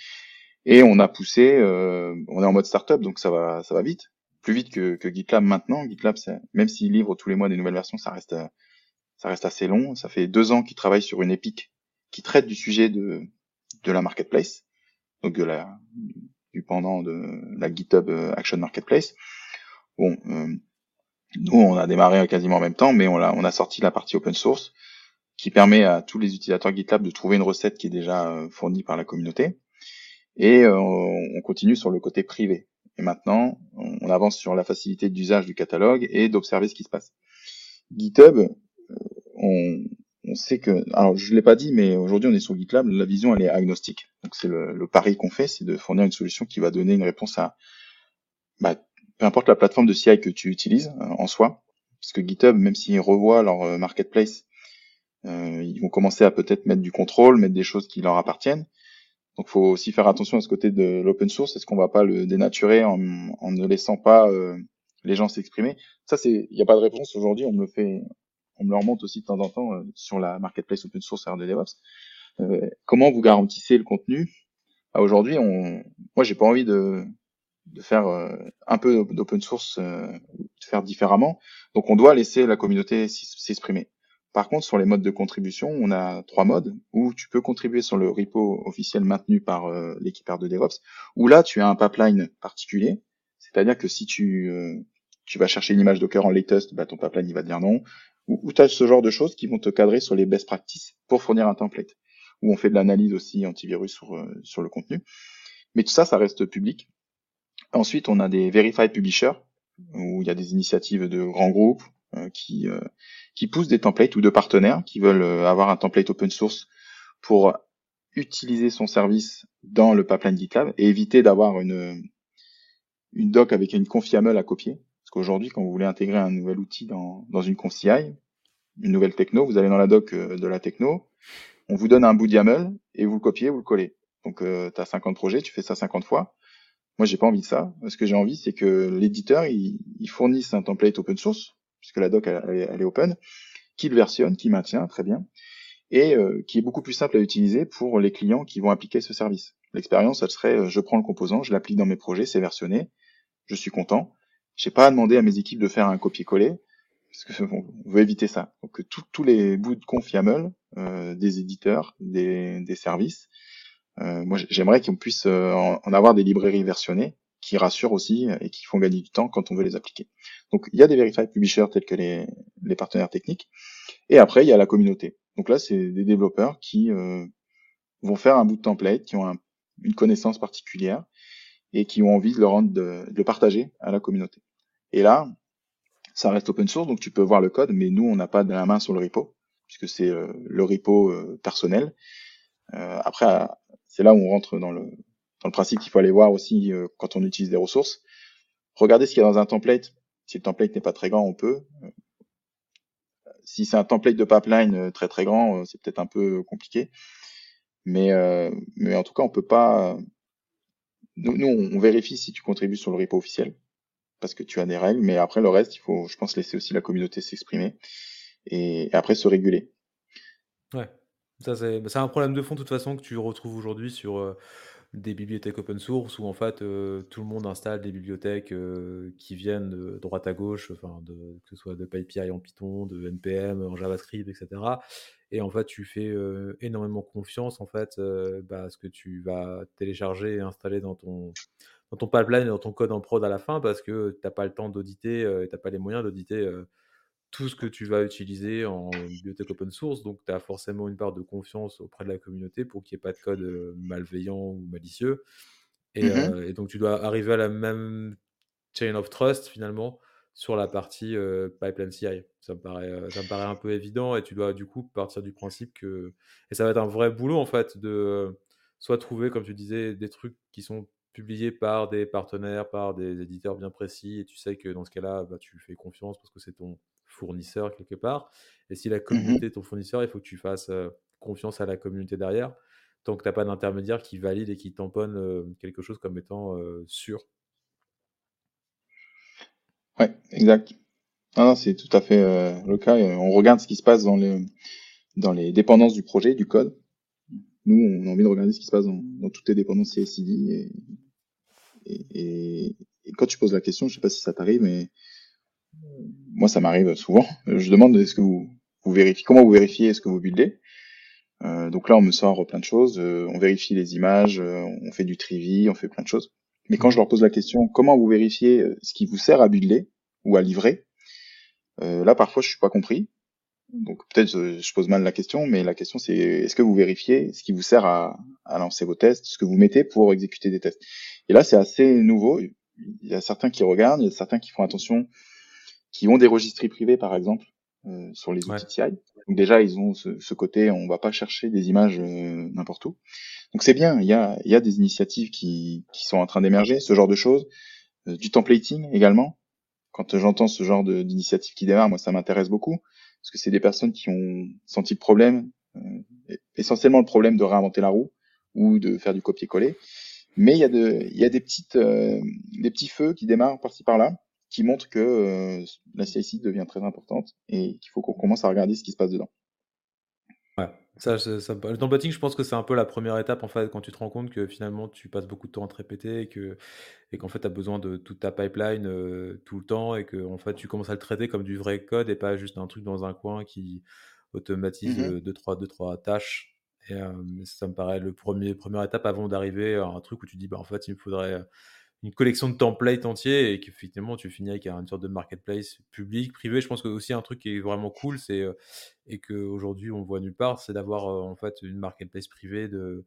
Et on a poussé, euh, on est en mode startup, donc ça va, ça va vite, plus vite que, que GitLab maintenant. GitLab, même s'il livre tous les mois des nouvelles versions, ça reste, ça reste assez long. Ça fait deux ans qu'ils travaillent sur une épique qui traite du sujet de, de la marketplace, donc de la, du pendant de la GitHub Action Marketplace. Bon, euh, nous on a démarré quasiment en même temps, mais on a, sorti la partie open source qui permet à tous les utilisateurs GitLab de trouver une recette qui est déjà euh, fournie par la communauté. Et euh, on continue sur le côté privé. Et maintenant, on avance sur la facilité d'usage du catalogue et d'observer ce qui se passe. GitHub, euh, on, sait que, alors je l'ai pas dit, mais aujourd'hui on est sur GitLab, la vision elle est agnostique. Donc c'est le, le, pari qu'on fait, c'est de fournir une solution qui va donner une réponse à, bah, peu importe la plateforme de CI que tu utilises en soi, parce que GitHub, même s'ils revoient leur marketplace euh, ils vont commencer à peut-être mettre du contrôle, mettre des choses qui leur appartiennent. Donc, faut aussi faire attention à ce côté de l'open source. Est-ce qu'on va pas le dénaturer en, en ne laissant pas euh, les gens s'exprimer? Ça, c'est, il n'y a pas de réponse aujourd'hui. On me le fait, on me le remonte aussi de temps en temps euh, sur la marketplace open source de DevOps. Euh, comment vous garantissez le contenu? Bah, Aujourd'hui, on, moi, j'ai pas envie de, de faire un peu d'open source, de faire différemment. Donc, on doit laisser la communauté s'exprimer. Par contre, sur les modes de contribution, on a trois modes où tu peux contribuer sur le repo officiel maintenu par euh, l'équipe de DevOps, où là, tu as un pipeline particulier. C'est-à-dire que si tu, euh, tu vas chercher une image Docker en latest, bah, ton pipeline il va dire non. Ou, tu as ce genre de choses qui vont te cadrer sur les best practices pour fournir un template. Où on fait de l'analyse aussi antivirus sur, euh, sur le contenu. Mais tout ça, ça reste public. Ensuite, on a des verified publishers, où il y a des initiatives de grands groupes euh, qui, euh, qui poussent des templates ou de partenaires qui veulent euh, avoir un template open source pour utiliser son service dans le pipeline GitLab et éviter d'avoir une, une doc avec une conf.yaml à copier. Parce qu'aujourd'hui, quand vous voulez intégrer un nouvel outil dans, dans une conf une nouvelle techno, vous allez dans la doc de la techno, on vous donne un bout de YAML et vous le copiez, vous le collez. Donc tu as 50 projets, tu fais ça 50 fois. Moi, j'ai pas envie de ça. Ce que j'ai envie, c'est que l'éditeur, il, il fournisse un template open source puisque la doc elle, est open, qui le versionne, qui maintient très bien, et euh, qui est beaucoup plus simple à utiliser pour les clients qui vont appliquer ce service. L'expérience, elle serait, euh, je prends le composant, je l'applique dans mes projets, c'est versionné, je suis content. J'ai pas à demander à mes équipes de faire un copier-coller, parce qu'on veut éviter ça. Donc tous les bouts de conf euh, des éditeurs, des, services, moi j'aimerais qu'on puisse en, avoir des librairies versionnées qui rassurent aussi et qui font gagner du temps quand on veut les appliquer. Donc il y a des verified publishers tels que les, les partenaires techniques, et après il y a la communauté. Donc là c'est des développeurs qui euh, vont faire un bout de template, qui ont une connaissance particulière et qui ont envie de le rendre, de, le partager à la communauté. Et là, ça reste open source, donc tu peux voir le code, mais nous on n'a pas de la main sur le repo puisque c'est euh, le repo euh, personnel. après, c'est là où on rentre dans le, dans le principe qu'il faut aller voir aussi euh, quand on utilise des ressources. Regardez ce qu'il y a dans un template. Si le template n'est pas très grand, on peut. Euh, si c'est un template de pipeline euh, très très grand, c'est peut-être un peu compliqué. Mais, mais en tout cas, on peut pas. Nous, nous, on vérifie si tu contribues sur le repo officiel parce que tu as des règles. Mais après, le reste, il faut, je pense, laisser aussi la communauté s'exprimer et, après se réguler. Ouais, ça c'est un problème de fond de toute façon que tu retrouves aujourd'hui sur des bibliothèques open source où en fait euh, tout le monde installe des bibliothèques euh, qui viennent de droite à gauche, que ce soit de PyPI en Python, de NPM en JavaScript, etc. Et en fait tu fais euh, énormément confiance en fait bah, à ce que tu vas télécharger et installer dans ton dans ton pipeline et dans ton code en prod à la fin parce que tu n'as pas le temps d'auditer et tu n'as pas les moyens d'auditer tout ce que tu vas utiliser en bibliothèque open source. Donc, tu as forcément une part de confiance auprès de la communauté pour qu'il n'y ait pas de code malveillant ou malicieux. Mmh euh, et, donc, tu dois arriver à la même chain of trust finalement sur la partie euh, pipeline CI. Ça me, paraît, ça me paraît un peu évident et tu dois du coup partir du principe que. Et ça va être un vrai boulot en fait de soit trouver, comme tu disais, des trucs qui sont publié par des partenaires, par des éditeurs bien précis, et tu sais que dans ce cas-là, bah, tu fais confiance parce que c'est ton fournisseur quelque part. Et si la mmh communauté est ton fournisseur, il faut que tu fasses confiance à la communauté derrière, tant que tu n'as pas d'intermédiaire qui valide et qui tamponne quelque chose comme étant sûr. Ouais, exact. Non, c'est tout à fait le cas. On regarde ce qui se passe dans les, dans les dépendances du projet, du code. Nous, on a envie de regarder ce qui se passe dans, toutes les dépendances CSID. Et, et, et, quand tu poses la question, je sais pas si ça t'arrive, mais moi, ça m'arrive souvent. Je demande est-ce que vous, vous vérifiez, comment vous vérifiez ce que vous buildez? Euh, donc là, on me sort plein de choses. Euh, on vérifie les images, euh, on fait du trivi, on fait plein de choses. Mais quand je leur pose la question, comment vous vérifiez ce qui vous sert à builder ou à livrer, là, parfois, je suis pas compris. Donc peut-être je pose mal la question, mais la question c'est est-ce que vous vérifiez ce qui vous sert à, à lancer vos tests, ce que vous mettez pour exécuter des tests? Et là, c'est assez nouveau. Il y a certains qui regardent, il y a certains qui font attention qui ont des registres privés, par exemple, euh, sur les outils TI. Donc déjà, ils ont ce, ce, côté, on va pas chercher des images euh, n'importe où. Donc c'est bien, il y a, y a des initiatives qui, qui sont en train d'émerger, ce genre de choses. Euh, du templating également. Quand j'entends ce genre d'initiative qui démarre, moi ça m'intéresse beaucoup, parce que c'est des personnes qui ont senti le problème, essentiellement le problème de réinventer la roue ou de faire du copier-coller. Mais il y a, de, y a des, petites, des petits feux qui démarrent par-ci par-là, qui montre que euh, la CIC devient très importante et qu'il faut qu'on commence à regarder ce qui se passe dedans. Ouais, ça, ça, le templating, je pense que c'est un peu la première étape en fait quand tu te rends compte que finalement tu passes beaucoup de temps à te répéter et que et qu'en fait tu as besoin de toute ta pipeline euh, tout le temps et que en fait tu commences à le traiter comme du vrai code et pas juste un truc dans un coin qui automatise mmh deux, trois, deux, trois tâches. Et euh, ça me paraît le premier première étape avant d'arriver à un truc où tu dis bah en fait il me faudrait une collection de templates entiers et qu'effectivement tu finis avec une sorte de marketplace public, privé. Je pense que aussi un truc qui est vraiment cool, c'est euh, et qu'aujourd'hui on voit nulle part, c'est d'avoir euh, en fait une marketplace privée de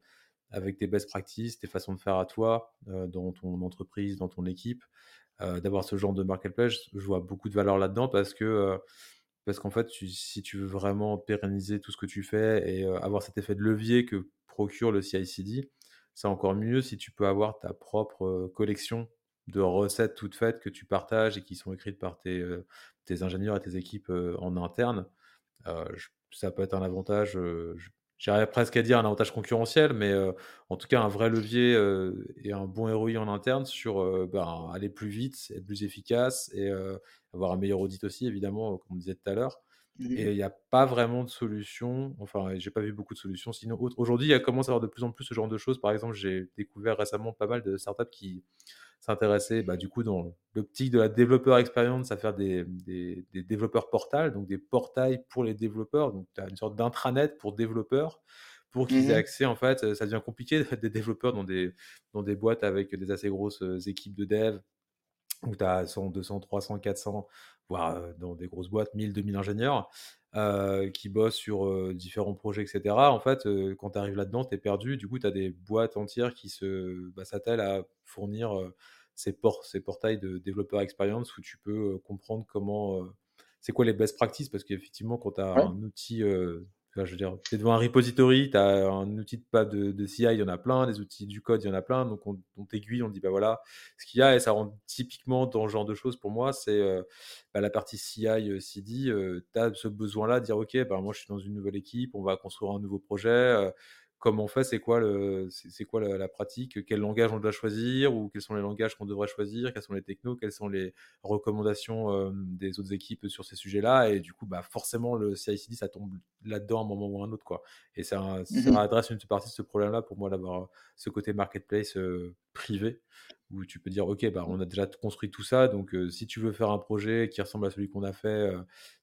avec tes best practices, tes façons de faire à toi, euh, dans ton entreprise, dans ton équipe, d'avoir ce genre de marketplace. Je vois beaucoup de valeur là-dedans parce que parce qu'en fait, si tu veux vraiment pérenniser tout ce que tu fais et avoir cet effet de levier que procure le CI/CD, c'est encore mieux si tu peux avoir ta propre collection de recettes toutes faites que tu partages et qui sont écrites par tes, ingénieurs et tes équipes en interne. ça peut être un avantage, j'arrive presque à dire un avantage concurrentiel, mais en tout cas un vrai levier et un bon ROI en interne sur ben, aller plus vite, être plus efficace et avoir un meilleur audit aussi, évidemment, comme on disait tout à l'heure. Mmh et il n'y a pas vraiment de solution. Enfin, j'ai pas vu beaucoup de solutions. Sinon, aujourd'hui, il y a commence à avoir de plus en plus ce genre de choses. Par exemple, j'ai découvert récemment pas mal de startups qui s'intéressaient, bah, du coup, dans l'optique de la développeur expérience, à faire des, des, développeurs portals, donc des portails pour les développeurs. Donc, tu as une sorte d'intranet pour développeurs pour qu'ils mmh aient accès, en fait, ça devient compliqué d'être des développeurs dans des, dans des boîtes avec des assez grosses équipes de dev, où tu as 100, 200, 300, 400, voire dans des grosses boîtes, 1000, 2000 ingénieurs qui bossent sur différents projets, etc. En fait, quand tu arrives là-dedans, tu es perdu. Du coup, tu as des boîtes entières qui se bah, s'attellent à fournir ces, ces portails de développeurs expérience où tu peux comprendre comment. c'est quoi les best practices Parce qu'effectivement, quand tu as un outil je veux dire, tu es devant un repository, tu as un outil de, de, de, CI, il y en a plein, des outils du code, il y en a plein. Donc, on, t'aiguille, on dit, bah voilà, ce qu'il y a, et ça rend typiquement dans ce genre de choses pour moi, c'est euh, bah, la partie CI, euh, CD. tu as ce besoin-là de dire, OK, bah, moi, je suis dans une nouvelle équipe, on va construire un nouveau projet. Euh, comment on fait, c'est quoi, le, c'est, quoi la, pratique, quel langage on doit choisir, ou quels sont les langages qu'on devrait choisir, quels sont les technos, quelles sont les recommandations euh, des autres équipes sur ces sujets-là. Et du coup, bah, forcément, le CICD, ça tombe là-dedans à un moment ou à un autre. Quoi. Et ça, ça mmh adresse une partie de ce problème-là pour moi d'avoir ce côté marketplace euh, privé, où tu peux dire, OK, bah, on a déjà construit tout ça, donc euh, si tu veux faire un projet qui ressemble à celui qu'on a fait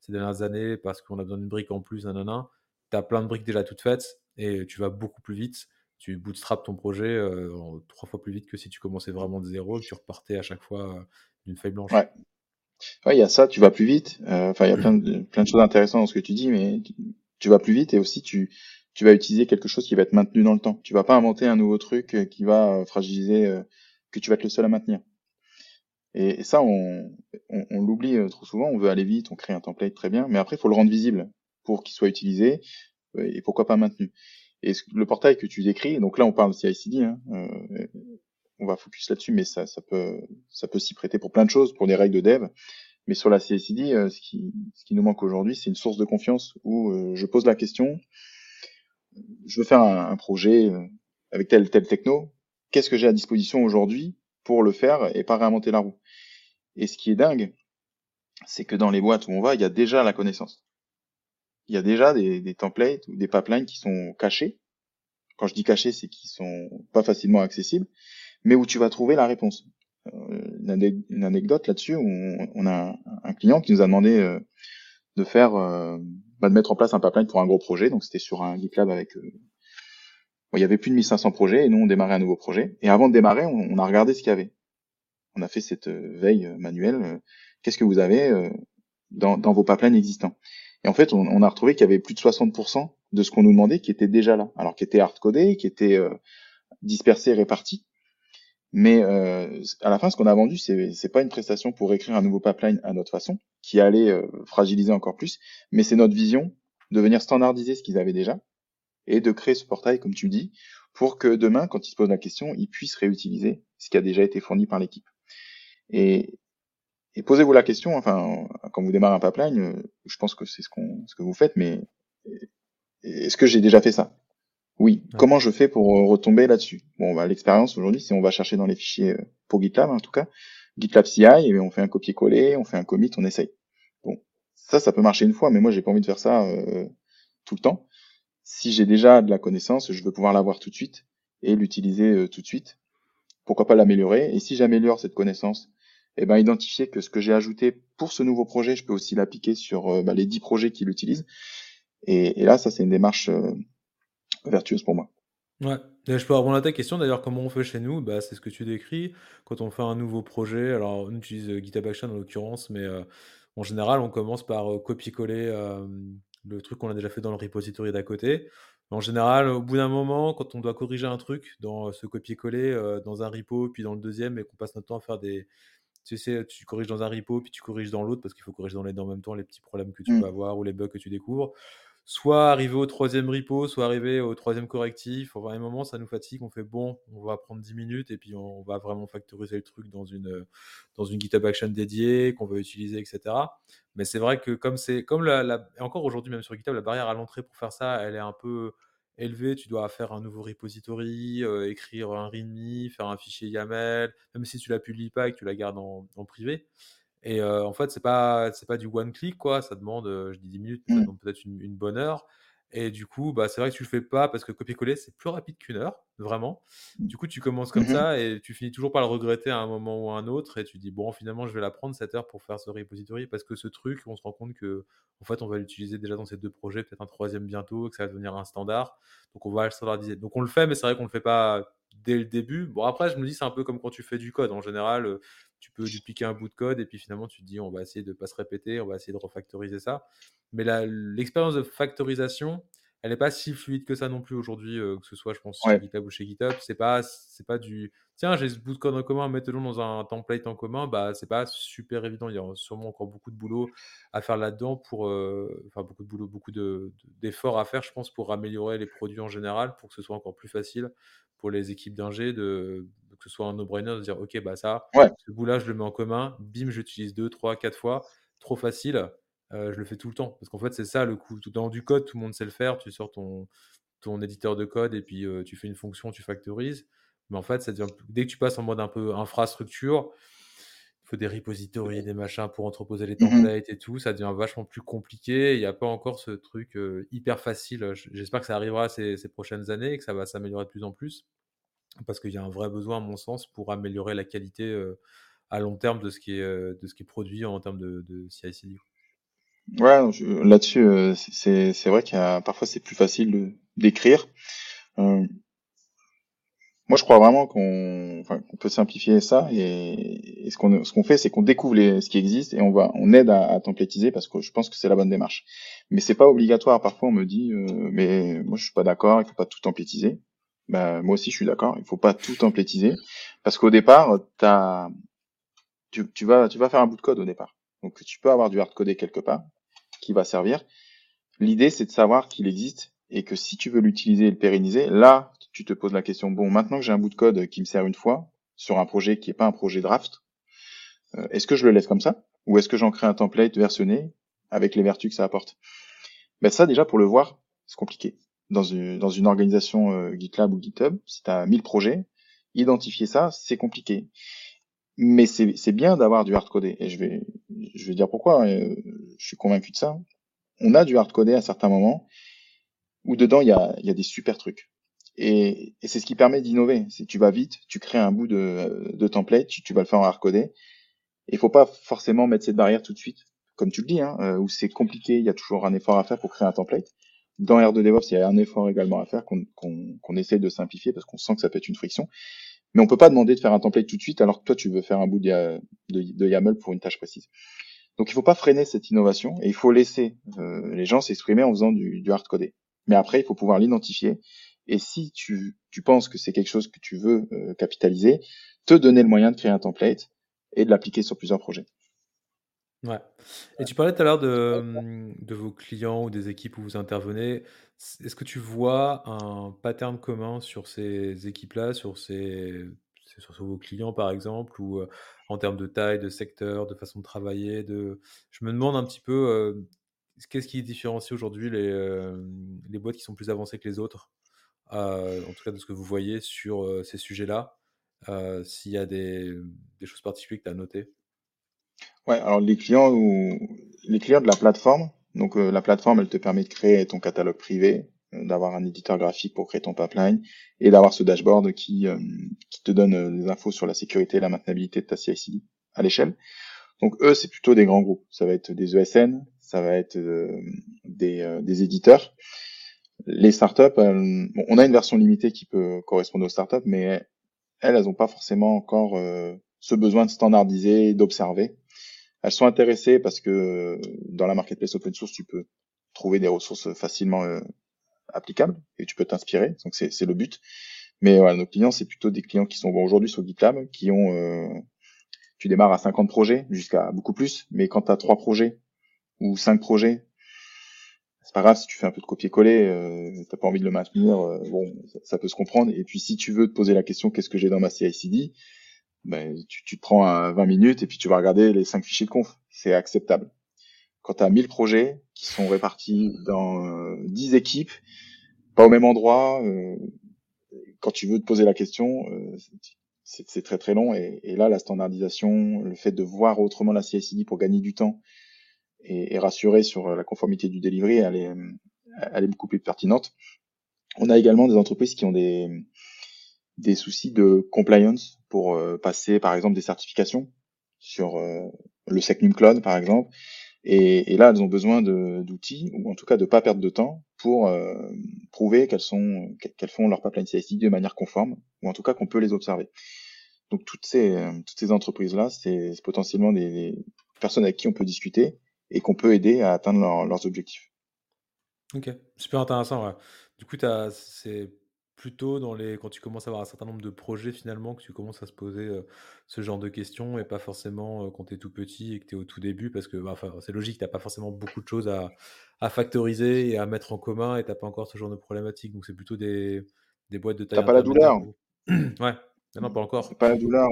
ces dernières années, parce qu'on a besoin d'une brique en plus, nanana, tu as plein de briques déjà toutes faites et tu vas beaucoup plus vite. Tu bootstrap ton projet euh, trois fois plus vite que si tu commençais vraiment de zéro, que tu repartais à chaque fois euh, d'une feuille blanche. Ouais. Ouais, il y a ça, tu vas plus vite. Euh, enfin, il y a plein de, plein de choses intéressantes dans ce que tu dis, mais tu, vas plus vite et aussi tu, tu vas utiliser quelque chose qui va être maintenu dans le temps. Tu vas pas inventer un nouveau truc qui va fragiliser, que tu vas être le seul à maintenir. Et, ça, on, on, on l'oublie trop souvent. On veut aller vite, on crée un template très bien, mais après, il faut le rendre visible pour qu'il soit utilisé et pourquoi pas maintenu. Et le portail que tu décris, donc là on parle CI/CD, hein, euh, on va focus là-dessus, mais ça, ça peut, ça peut s'y prêter pour plein de choses, pour des règles de dev. Mais sur la CICD, euh, ce, qui, ce qui nous manque aujourd'hui, c'est une source de confiance où euh, je pose la question, je veux faire un, projet euh, avec tel tel techno, qu'est-ce que j'ai à disposition aujourd'hui pour le faire et pas réinventer la roue? Et ce qui est dingue, c'est que dans les boîtes où on va, il y a déjà la connaissance. Il y a déjà des, templates ou des pipelines qui sont cachés. Quand je dis cachés, c'est qu'ils sont pas facilement accessibles, mais où tu vas trouver la réponse. Euh, une, anecdote là-dessus, on, a un client qui nous a demandé euh, de faire, euh, bah, de mettre en place un pipeline pour un gros projet. Donc c'était sur un GitLab avec, bon, il y avait plus de 1500 projets et nous on démarrait un nouveau projet. Et avant de démarrer, on, on a regardé ce qu'il y avait. On a fait cette veille manuelle. Qu'est-ce que vous avez dans, dans, vos pipelines existants? Et en fait, on, on a retrouvé qu'il y avait plus de 60% de ce qu'on nous demandait qui était déjà là, alors qui était hard-codé, qui était dispersé, réparti. Mais euh, à la fin, ce qu'on a vendu, c'est c'est pas une prestation pour écrire un nouveau pipeline à notre façon, qui allait euh, fragiliser encore plus, mais c'est notre vision de venir standardiser ce qu'ils avaient déjà et de créer ce portail, comme tu dis, pour que demain, quand ils se posent la question, ils puissent réutiliser ce qui a déjà été fourni par l'équipe. Et, et posez-vous la question, enfin, quand vous démarrez un pipeline, euh, je pense que c'est ce, qu'on, ce que vous faites, mais est-ce que j'ai déjà fait ça? Oui. Comment je fais pour euh, retomber là-dessus? Bon, bah, l'expérience aujourd'hui, c'est on va chercher dans les fichiers euh, pour GitLab en tout cas, GitLab CI, et on fait un copier-coller, on fait un commit, on essaye. Bon, ça, ça peut marcher une fois, mais moi, j'ai pas envie de faire ça euh, tout le temps. Si j'ai déjà de la connaissance, je veux pouvoir l'avoir tout de suite et l'utiliser tout de suite. Pourquoi pas l'améliorer? Et si j'améliore cette connaissance, eh ben identifier que ce que j'ai ajouté pour ce nouveau projet, je peux aussi l'appliquer sur bah, les 10 projets qui l'utilisent. Et, là, ça, c'est une démarche vertueuse pour moi. Ouais, je peux répondre à ta question d'ailleurs, comment on fait chez nous? Bah, C'est ce que tu décris. Quand on fait un nouveau projet, alors on utilise euh, GitHub Action en l'occurrence, mais euh, en général, on commence par euh, copier-coller le truc qu'on a déjà fait dans le repository d'à côté. En général, au bout d'un moment, quand on doit corriger un truc dans ce copier-coller, dans un repo, puis dans le deuxième, et qu'on passe notre temps à faire des. Tu sais, tu corriges dans un repo, puis tu corriges dans l'autre, parce qu'il faut corriger dans les deux en même temps les petits problèmes que tu mmh. peux avoir ou les bugs que tu découvres soit arriver au troisième repo, soit arriver au troisième correctif. Au un moment, ça nous fatigue. On fait bon, on va prendre 10 minutes et puis on va vraiment factoriser le truc dans une, dans une GitHub Action dédiée qu'on va utiliser, etc. Mais c'est vrai que comme c'est, comme la, encore aujourd'hui, même sur GitHub, la barrière à l'entrée pour faire ça, elle est un peu élevée. Tu dois faire un nouveau repository, euh, écrire un README, faire un fichier YAML, même si tu la publies pas et que tu la gardes en, en privé. Et en fait, c'est pas c'est pas du one click quoi. Ça demande, je dis 10 minutes, ça mmh. demande peut-être une, bonne heure. Et du coup, bah, c'est vrai que tu le fais pas parce que copier-coller, c'est plus rapide qu'une heure, vraiment. Mmh. Du coup, tu commences comme mmh ça et tu finis toujours par le regretter à un moment ou à un autre. Et tu dis, bon, finalement, je vais la prendre cette heure pour faire ce repository parce que ce truc, on se rend compte que, en fait, on va l'utiliser déjà dans ces deux projets, peut-être un troisième bientôt, que ça va devenir un standard. Donc, on va le standardiser. Donc, on le fait, mais c'est vrai qu'on le fait pas dès le début. Bon, après, je me dis, c'est un peu comme quand tu fais du code. En général, tu peux dupliquer un bout de code et puis finalement, tu te dis, on va essayer de ne pas se répéter, on va essayer de refactoriser ça. Mais l'expérience de factorisation, elle n'est pas si fluide que ça non plus aujourd'hui, euh, que ce soit, je pense, chez GitHub ou chez GitHub. C'est pas, c'est pas du tiens, j'ai ce bout de code en commun, mettez-le dans un template en commun. Bah, c'est pas super évident. Il y a sûrement encore beaucoup de boulot à faire là-dedans pour, euh, enfin, beaucoup de boulot, beaucoup d'efforts à faire, je pense, pour améliorer les produits en général, pour que ce soit encore plus facile pour les équipes d'ingé de que ce soit un no-brainer de dire ok bah ça ce bout là je le mets en commun bim j'utilise deux trois quatre fois trop facile euh, je le fais tout le temps parce qu'en fait c'est ça le coup dans du code tout le monde sait le faire tu sors ton ton éditeur de code et puis euh, tu fais une fonction tu factorises mais en fait ça devient dès que tu passes en mode un peu infrastructure il faut des repositories, des machins pour entreposer les mmh templates et tout. Ça devient vachement plus compliqué. Il n'y a pas encore ce truc euh, hyper facile. J'espère que ça arrivera ces, ces, prochaines années et que ça va s'améliorer de plus en plus. Parce qu'il y a un vrai besoin, à mon sens, pour améliorer la qualité euh, à long terme de ce qui est, euh, de ce qui est produit en termes de, de CI/CD. Ouais, là-dessus, c'est vrai qu'il parfois c'est plus facile d'écrire moi, je crois vraiment qu'on peut simplifier ça et, ce qu'on fait, c'est qu'on découvre ce qui existe et on aide à, à templétiser parce que je pense que c'est la bonne démarche. Mais c'est pas obligatoire. Parfois, on me dit, euh, mais moi, je suis pas d'accord. Il faut pas tout templétiser. Ben, moi aussi, je suis d'accord. Il faut pas tout templétiser parce qu'au départ, as, tu, tu vas tu vas faire un bout de code au départ. Donc, tu peux avoir du hard codé quelque part qui va servir. L'idée, c'est de savoir qu'il existe et que si tu veux l'utiliser et le pérenniser, là, tu te poses la question, bon, maintenant que j'ai un bout de code qui me sert une fois, sur un projet qui n'est pas un projet draft, euh, est-ce que je le laisse comme ça? Ou est-ce que j'en crée un template versionné avec les vertus que ça apporte? Ben ça déjà pour le voir, c'est compliqué. Dans une, dans une organisation euh, GitLab ou GitHub, si tu as 1000 projets, identifier ça, c'est compliqué. Mais c'est bien d'avoir du hard-codé. Et je vais, je vais dire pourquoi. Hein, je suis convaincu de ça. On a du hard-codé à certains moments où dedans, il y a, y a des super trucs. Et, et c'est ce qui permet d'innover. Si tu vas vite, tu crées un bout de, de template, tu, tu vas le faire en hard-codé. Il faut pas forcément mettre cette barrière tout de suite, comme tu le dis, hein, euh, où c'est compliqué, il y a toujours un effort à faire pour créer un template. Dans R2 DevOps, il y a un effort également à faire qu'on qu'on essaye de simplifier parce qu'on sent que ça peut être une friction. Mais on peut pas demander de faire un template tout de suite alors que toi tu veux faire un bout de, YAML pour une tâche précise. Donc il faut pas freiner cette innovation et il faut laisser euh, les gens s'exprimer en faisant du, du hard codé. Mais après il faut pouvoir l'identifier et si tu, tu penses que c'est quelque chose que tu veux euh, capitaliser, te donner le moyen de créer un template et de l'appliquer sur plusieurs projets. Ouais. Et tu parlais tout à l'heure de, de vos clients ou des équipes où vous intervenez. Est-ce que tu vois un pattern commun sur ces équipes-là, sur, ces, sur, vos clients par exemple, ou euh, en termes de taille, de secteur, de façon de travailler de... Je me demande un petit peu euh, qu'est-ce qui différencie aujourd'hui les, euh, les boîtes qui sont plus avancées que les autres, en tout cas de ce que vous voyez sur ces sujets-là, s'il y a des, des choses particulières que tu as notées? Ouais, alors les clients ou les clients de la plateforme, donc euh, la plateforme, elle te permet de créer ton catalogue privé, euh, d'avoir un éditeur graphique pour créer ton pipeline et d'avoir ce dashboard qui, euh, qui te donne des infos sur la sécurité et la maintenabilité de ta CI/CD à l'échelle. Donc eux, c'est plutôt des grands groupes. Ça va être des ESN, ça va être des, des éditeurs. Les startups, bon, on a une version limitée qui peut correspondre aux startups, mais elles, elles n'ont pas forcément encore ce besoin de standardiser, d'observer. Elles sont intéressées parce que dans la marketplace open source, tu peux trouver des ressources facilement euh, applicables et tu peux t'inspirer. Donc c'est le but. Mais voilà, nos clients, c'est plutôt des clients qui sont aujourd'hui sur GitLab, qui ont euh, tu démarres à 50 projets jusqu'à beaucoup plus, mais quand tu as trois projets ou cinq projets, c'est pas grave si tu fais un peu de copier-coller, euh, t'as pas envie de le maintenir, euh, bon, ça, ça, peut se comprendre. Et puis si tu veux te poser la question qu'est-ce que j'ai dans ma CI/CD, ben, tu, tu, te prends 20 minutes et puis tu vas regarder les 5 fichiers de conf. C'est acceptable. Quand tu as 1000 projets qui sont répartis dans 10 euh, équipes, pas au même endroit, euh, quand tu veux te poser la question, euh, c'est très très long. Et, là, la standardisation, le fait de voir autrement la CI/CD pour gagner du temps et, et, rassurer sur la conformité du delivery, elle est, elle est beaucoup plus pertinente. On a également des entreprises qui ont des, des soucis de compliance pour euh, passer par exemple des certifications sur euh, le Secnum Cloud par exemple. Et, et, là, elles ont besoin d'outils ou en tout cas de pas perdre de temps pour euh, prouver qu'elles sont qu'elles font leur pipeline CI/CD de manière conforme ou en tout cas qu'on peut les observer. Donc toutes ces toutes ces entreprises là, c'est potentiellement des, des, personnes avec qui on peut discuter et qu'on peut aider à atteindre leurs objectifs. Ok, super intéressant. Ouais. Du coup, c'est plutôt dans les quand tu commences à avoir un certain nombre de projets finalement que tu commences à se poser ce genre de questions et pas forcément quand tu es tout petit et que tu es au tout début parce que bah, enfin, c'est logique, tu n'as pas forcément beaucoup de choses à, à, factoriser et à mettre en commun et tu n'as pas encore ce genre de problématique. Donc c'est plutôt des, des boîtes de taille. Tu pas la douleur. ouais. Non, pas encore. Pas la douleur.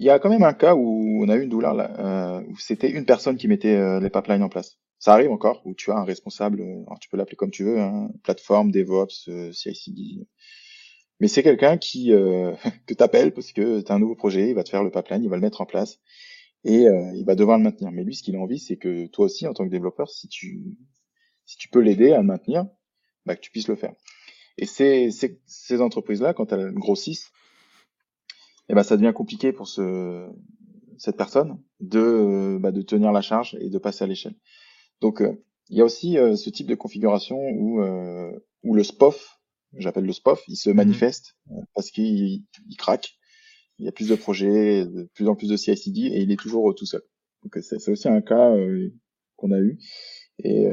Il y a quand même un cas où on a eu une douleur là, où c'était une personne qui mettait les pipelines en place. Ça arrive encore où tu as un responsable, alors tu peux l'appeler comme tu veux, hein, plateforme, DevOps, CI/CD, mais c'est quelqu'un qui euh, que parce que tu as un nouveau projet, il va te faire le pipeline, il va le mettre en place et euh, il va devoir le maintenir. Mais lui, ce qu'il a envie, c'est que toi aussi, en tant que développeur, si tu si tu peux l'aider à le maintenir, bah, que tu puisses le faire. Et ces, ces, ces entreprises-là, quand elles grossissent, eh ben, ça devient compliqué pour ce, cette personne de, bah, de tenir la charge et de passer à l'échelle. Donc, euh, il y a aussi euh, ce type de configuration où, euh, où le SPOF, j'appelle le SPOF, il se mhm. manifeste parce qu'il craque. Il y a plus de projets, de plus en plus de CI/CD et il est toujours tout seul. Donc c'est aussi un cas euh, qu'on a eu et,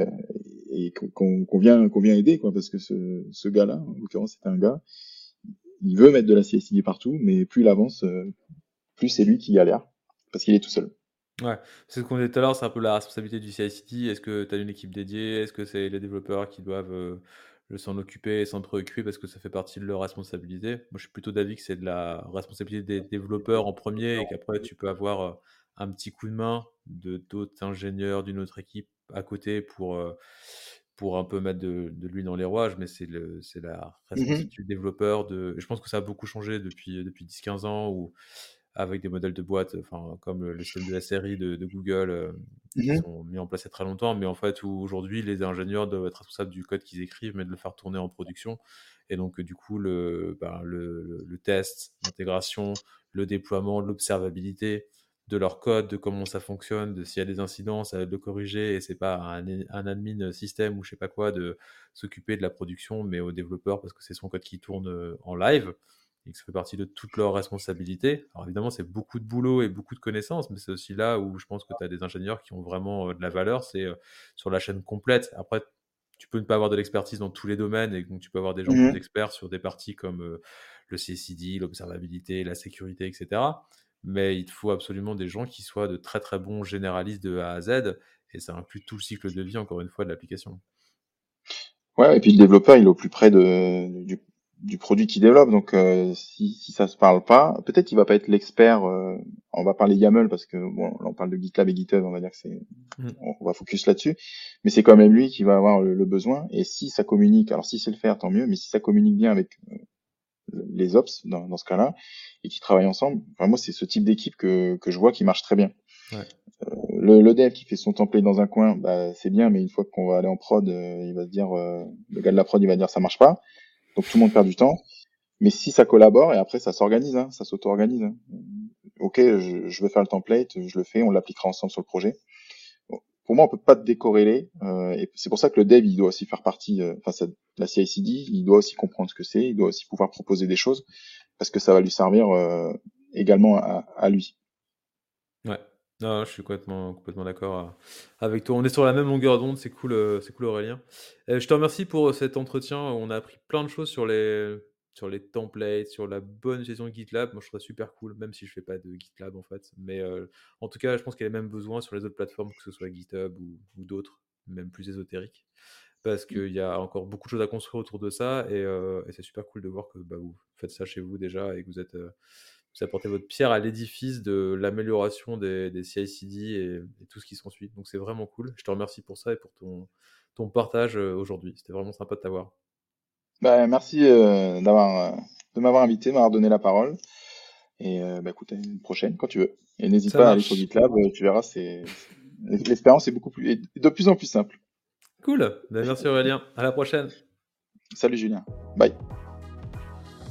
et qu'on vient qu'on vient aider quoi parce que ce, ce gars-là, en l'occurrence c'est un gars, il veut mettre de la CI/CD partout, mais plus il avance, plus c'est lui qui galère parce qu'il est tout seul. Ouais, c'est ce qu'on disait tout à l'heure, c'est un peu la responsabilité du CI/CD. Est-ce que tu as une équipe dédiée? Est-ce que c'est les développeurs qui doivent le s'en occuper et s'en préoccuper parce que ça fait partie de leur responsabilité? Moi, je suis plutôt d'avis que c'est de la responsabilité des développeurs en premier et qu'après, tu peux avoir euh, un petit coup de main de d'autres ingénieurs d'une autre équipe à côté pour, euh, pour un peu mettre de, de l'huile dans les rouages, mais c'est la mmh responsabilité du développeur. De... Je pense que ça a beaucoup changé depuis, depuis 10-15 ans où avec des modèles de boîte, enfin, comme le système de la série de, Google, euh, qui mmh sont mis en place il y a très longtemps, mais en fait, aujourd'hui, les ingénieurs doivent être responsables du code qu'ils écrivent, mais de le faire tourner en production. Et donc, du coup, le, ben, le, le, test, l'intégration, le déploiement, l'observabilité de leur code, de comment ça fonctionne, de s'il y a des incidents, ça va le corriger, et c'est pas un, un, admin système ou je sais pas quoi de s'occuper de la production, mais au développeur parce que c'est son code qui tourne euh, en live et que ça fait partie de toutes leurs responsabilités. Alors évidemment, c'est beaucoup de boulot et beaucoup de connaissances, mais c'est aussi là où je pense que tu as des ingénieurs qui ont vraiment euh, de la valeur, c'est euh, sur la chaîne complète. Après, tu peux ne pas avoir de l'expertise dans tous les domaines, et donc tu peux avoir des gens mmh plus experts sur des parties comme euh, le CCD, l'observabilité, la sécurité, etc. Mais il te faut absolument des gens qui soient de très très bons généralistes de A à Z, et ça inclut tout le cycle de vie, encore une fois, de l'application. Ouais, et puis le développeur, il est au plus près de, du, du produit qu'il développe. Donc euh, si, si ça se parle pas, peut-être il va pas être l'expert. Euh, on va parler YAML parce que bon, là on parle de GitLab et GitHub, on va dire que c'est, mm. on, va focus là-dessus. Mais c'est quand même lui qui va avoir le, besoin. Et si ça communique, alors si c'est le faire, tant mieux. Mais si ça communique bien avec euh, les ops dans, dans ce cas-là et qui travaillent ensemble, enfin, moi c'est ce type d'équipe que que je vois qui marche très bien. Ouais. le, le, dev qui fait son template dans un coin, bah, c'est bien, mais une fois qu'on va aller en prod, il va se dire, le gars de la prod, il va dire ça marche pas. Donc tout le monde perd du temps. Mais si ça collabore et après ça s'organise, hein, ça s'auto-organise. Hein. Ok, je, je, veux faire le template, je le fais, on l'appliquera ensemble sur le projet. pour moi, on peut pas décorréler. Euh, et c'est pour ça que le dev, il doit aussi faire partie. Euh, enfin, la CI/CD, il doit aussi comprendre ce que c'est, il doit aussi pouvoir proposer des choses parce que ça va lui servir euh, également à, lui. Non, je suis complètement, complètement d'accord euh, avec toi. On est sur la même longueur d'onde, c'est cool, euh, c'est cool Aurélien. Euh, je te remercie pour cet entretien. On a appris plein de choses sur les, sur les templates, sur la bonne gestion de GitLab. Moi, je trouve ça super cool, même si je fais pas de GitLab en fait. Mais en tout cas, je pense qu'il y a les mêmes besoins sur les autres plateformes, que ce soit GitHub ou, d'autres, même plus ésotériques. Parce mmh. qu'il y a encore beaucoup de choses à construire autour de ça. Et, c'est super cool de voir que bah, vous faites ça chez vous déjà et que vous êtes vous apportez votre pierre à l'édifice de l'amélioration des, des CI/CD et, tout ce qui s'ensuit. Donc c'est vraiment cool. Je te remercie pour ça et pour ton, ton partage euh, aujourd'hui. C'était vraiment sympa de t'avoir. Bah, merci euh, d'avoir euh, de m'avoir invité, m'avoir donné la parole. Et bah, écoute, à une prochaine quand tu veux. Et n'hésite pas à aller sur GitLab, tu verras, c'est l'expérience est beaucoup plus de plus en plus simple. Cool. Bah, merci Aurélien. À la prochaine. Salut Julien. Bye.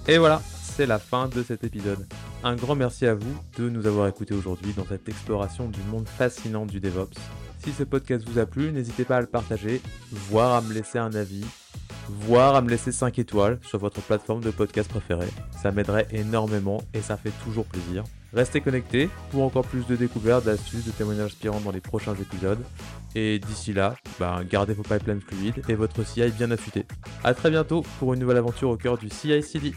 Et voilà, c'est la fin de cet épisode. Un grand merci à vous de nous avoir écoutés aujourd'hui dans cette exploration du monde fascinant du DevOps. Si ce podcast vous a plu, n'hésitez pas à le partager, voire à me laisser un avis, voire à me laisser 5 étoiles sur votre plateforme de podcast préférée. Ça m'aiderait énormément et ça fait toujours plaisir. Restez connectés pour encore plus de découvertes, d'astuces, de témoignages inspirants dans les prochains épisodes. Et d'ici là, ben, gardez vos pipelines fluides et votre CI bien affûté. A très bientôt pour une nouvelle aventure au cœur du CI-CD.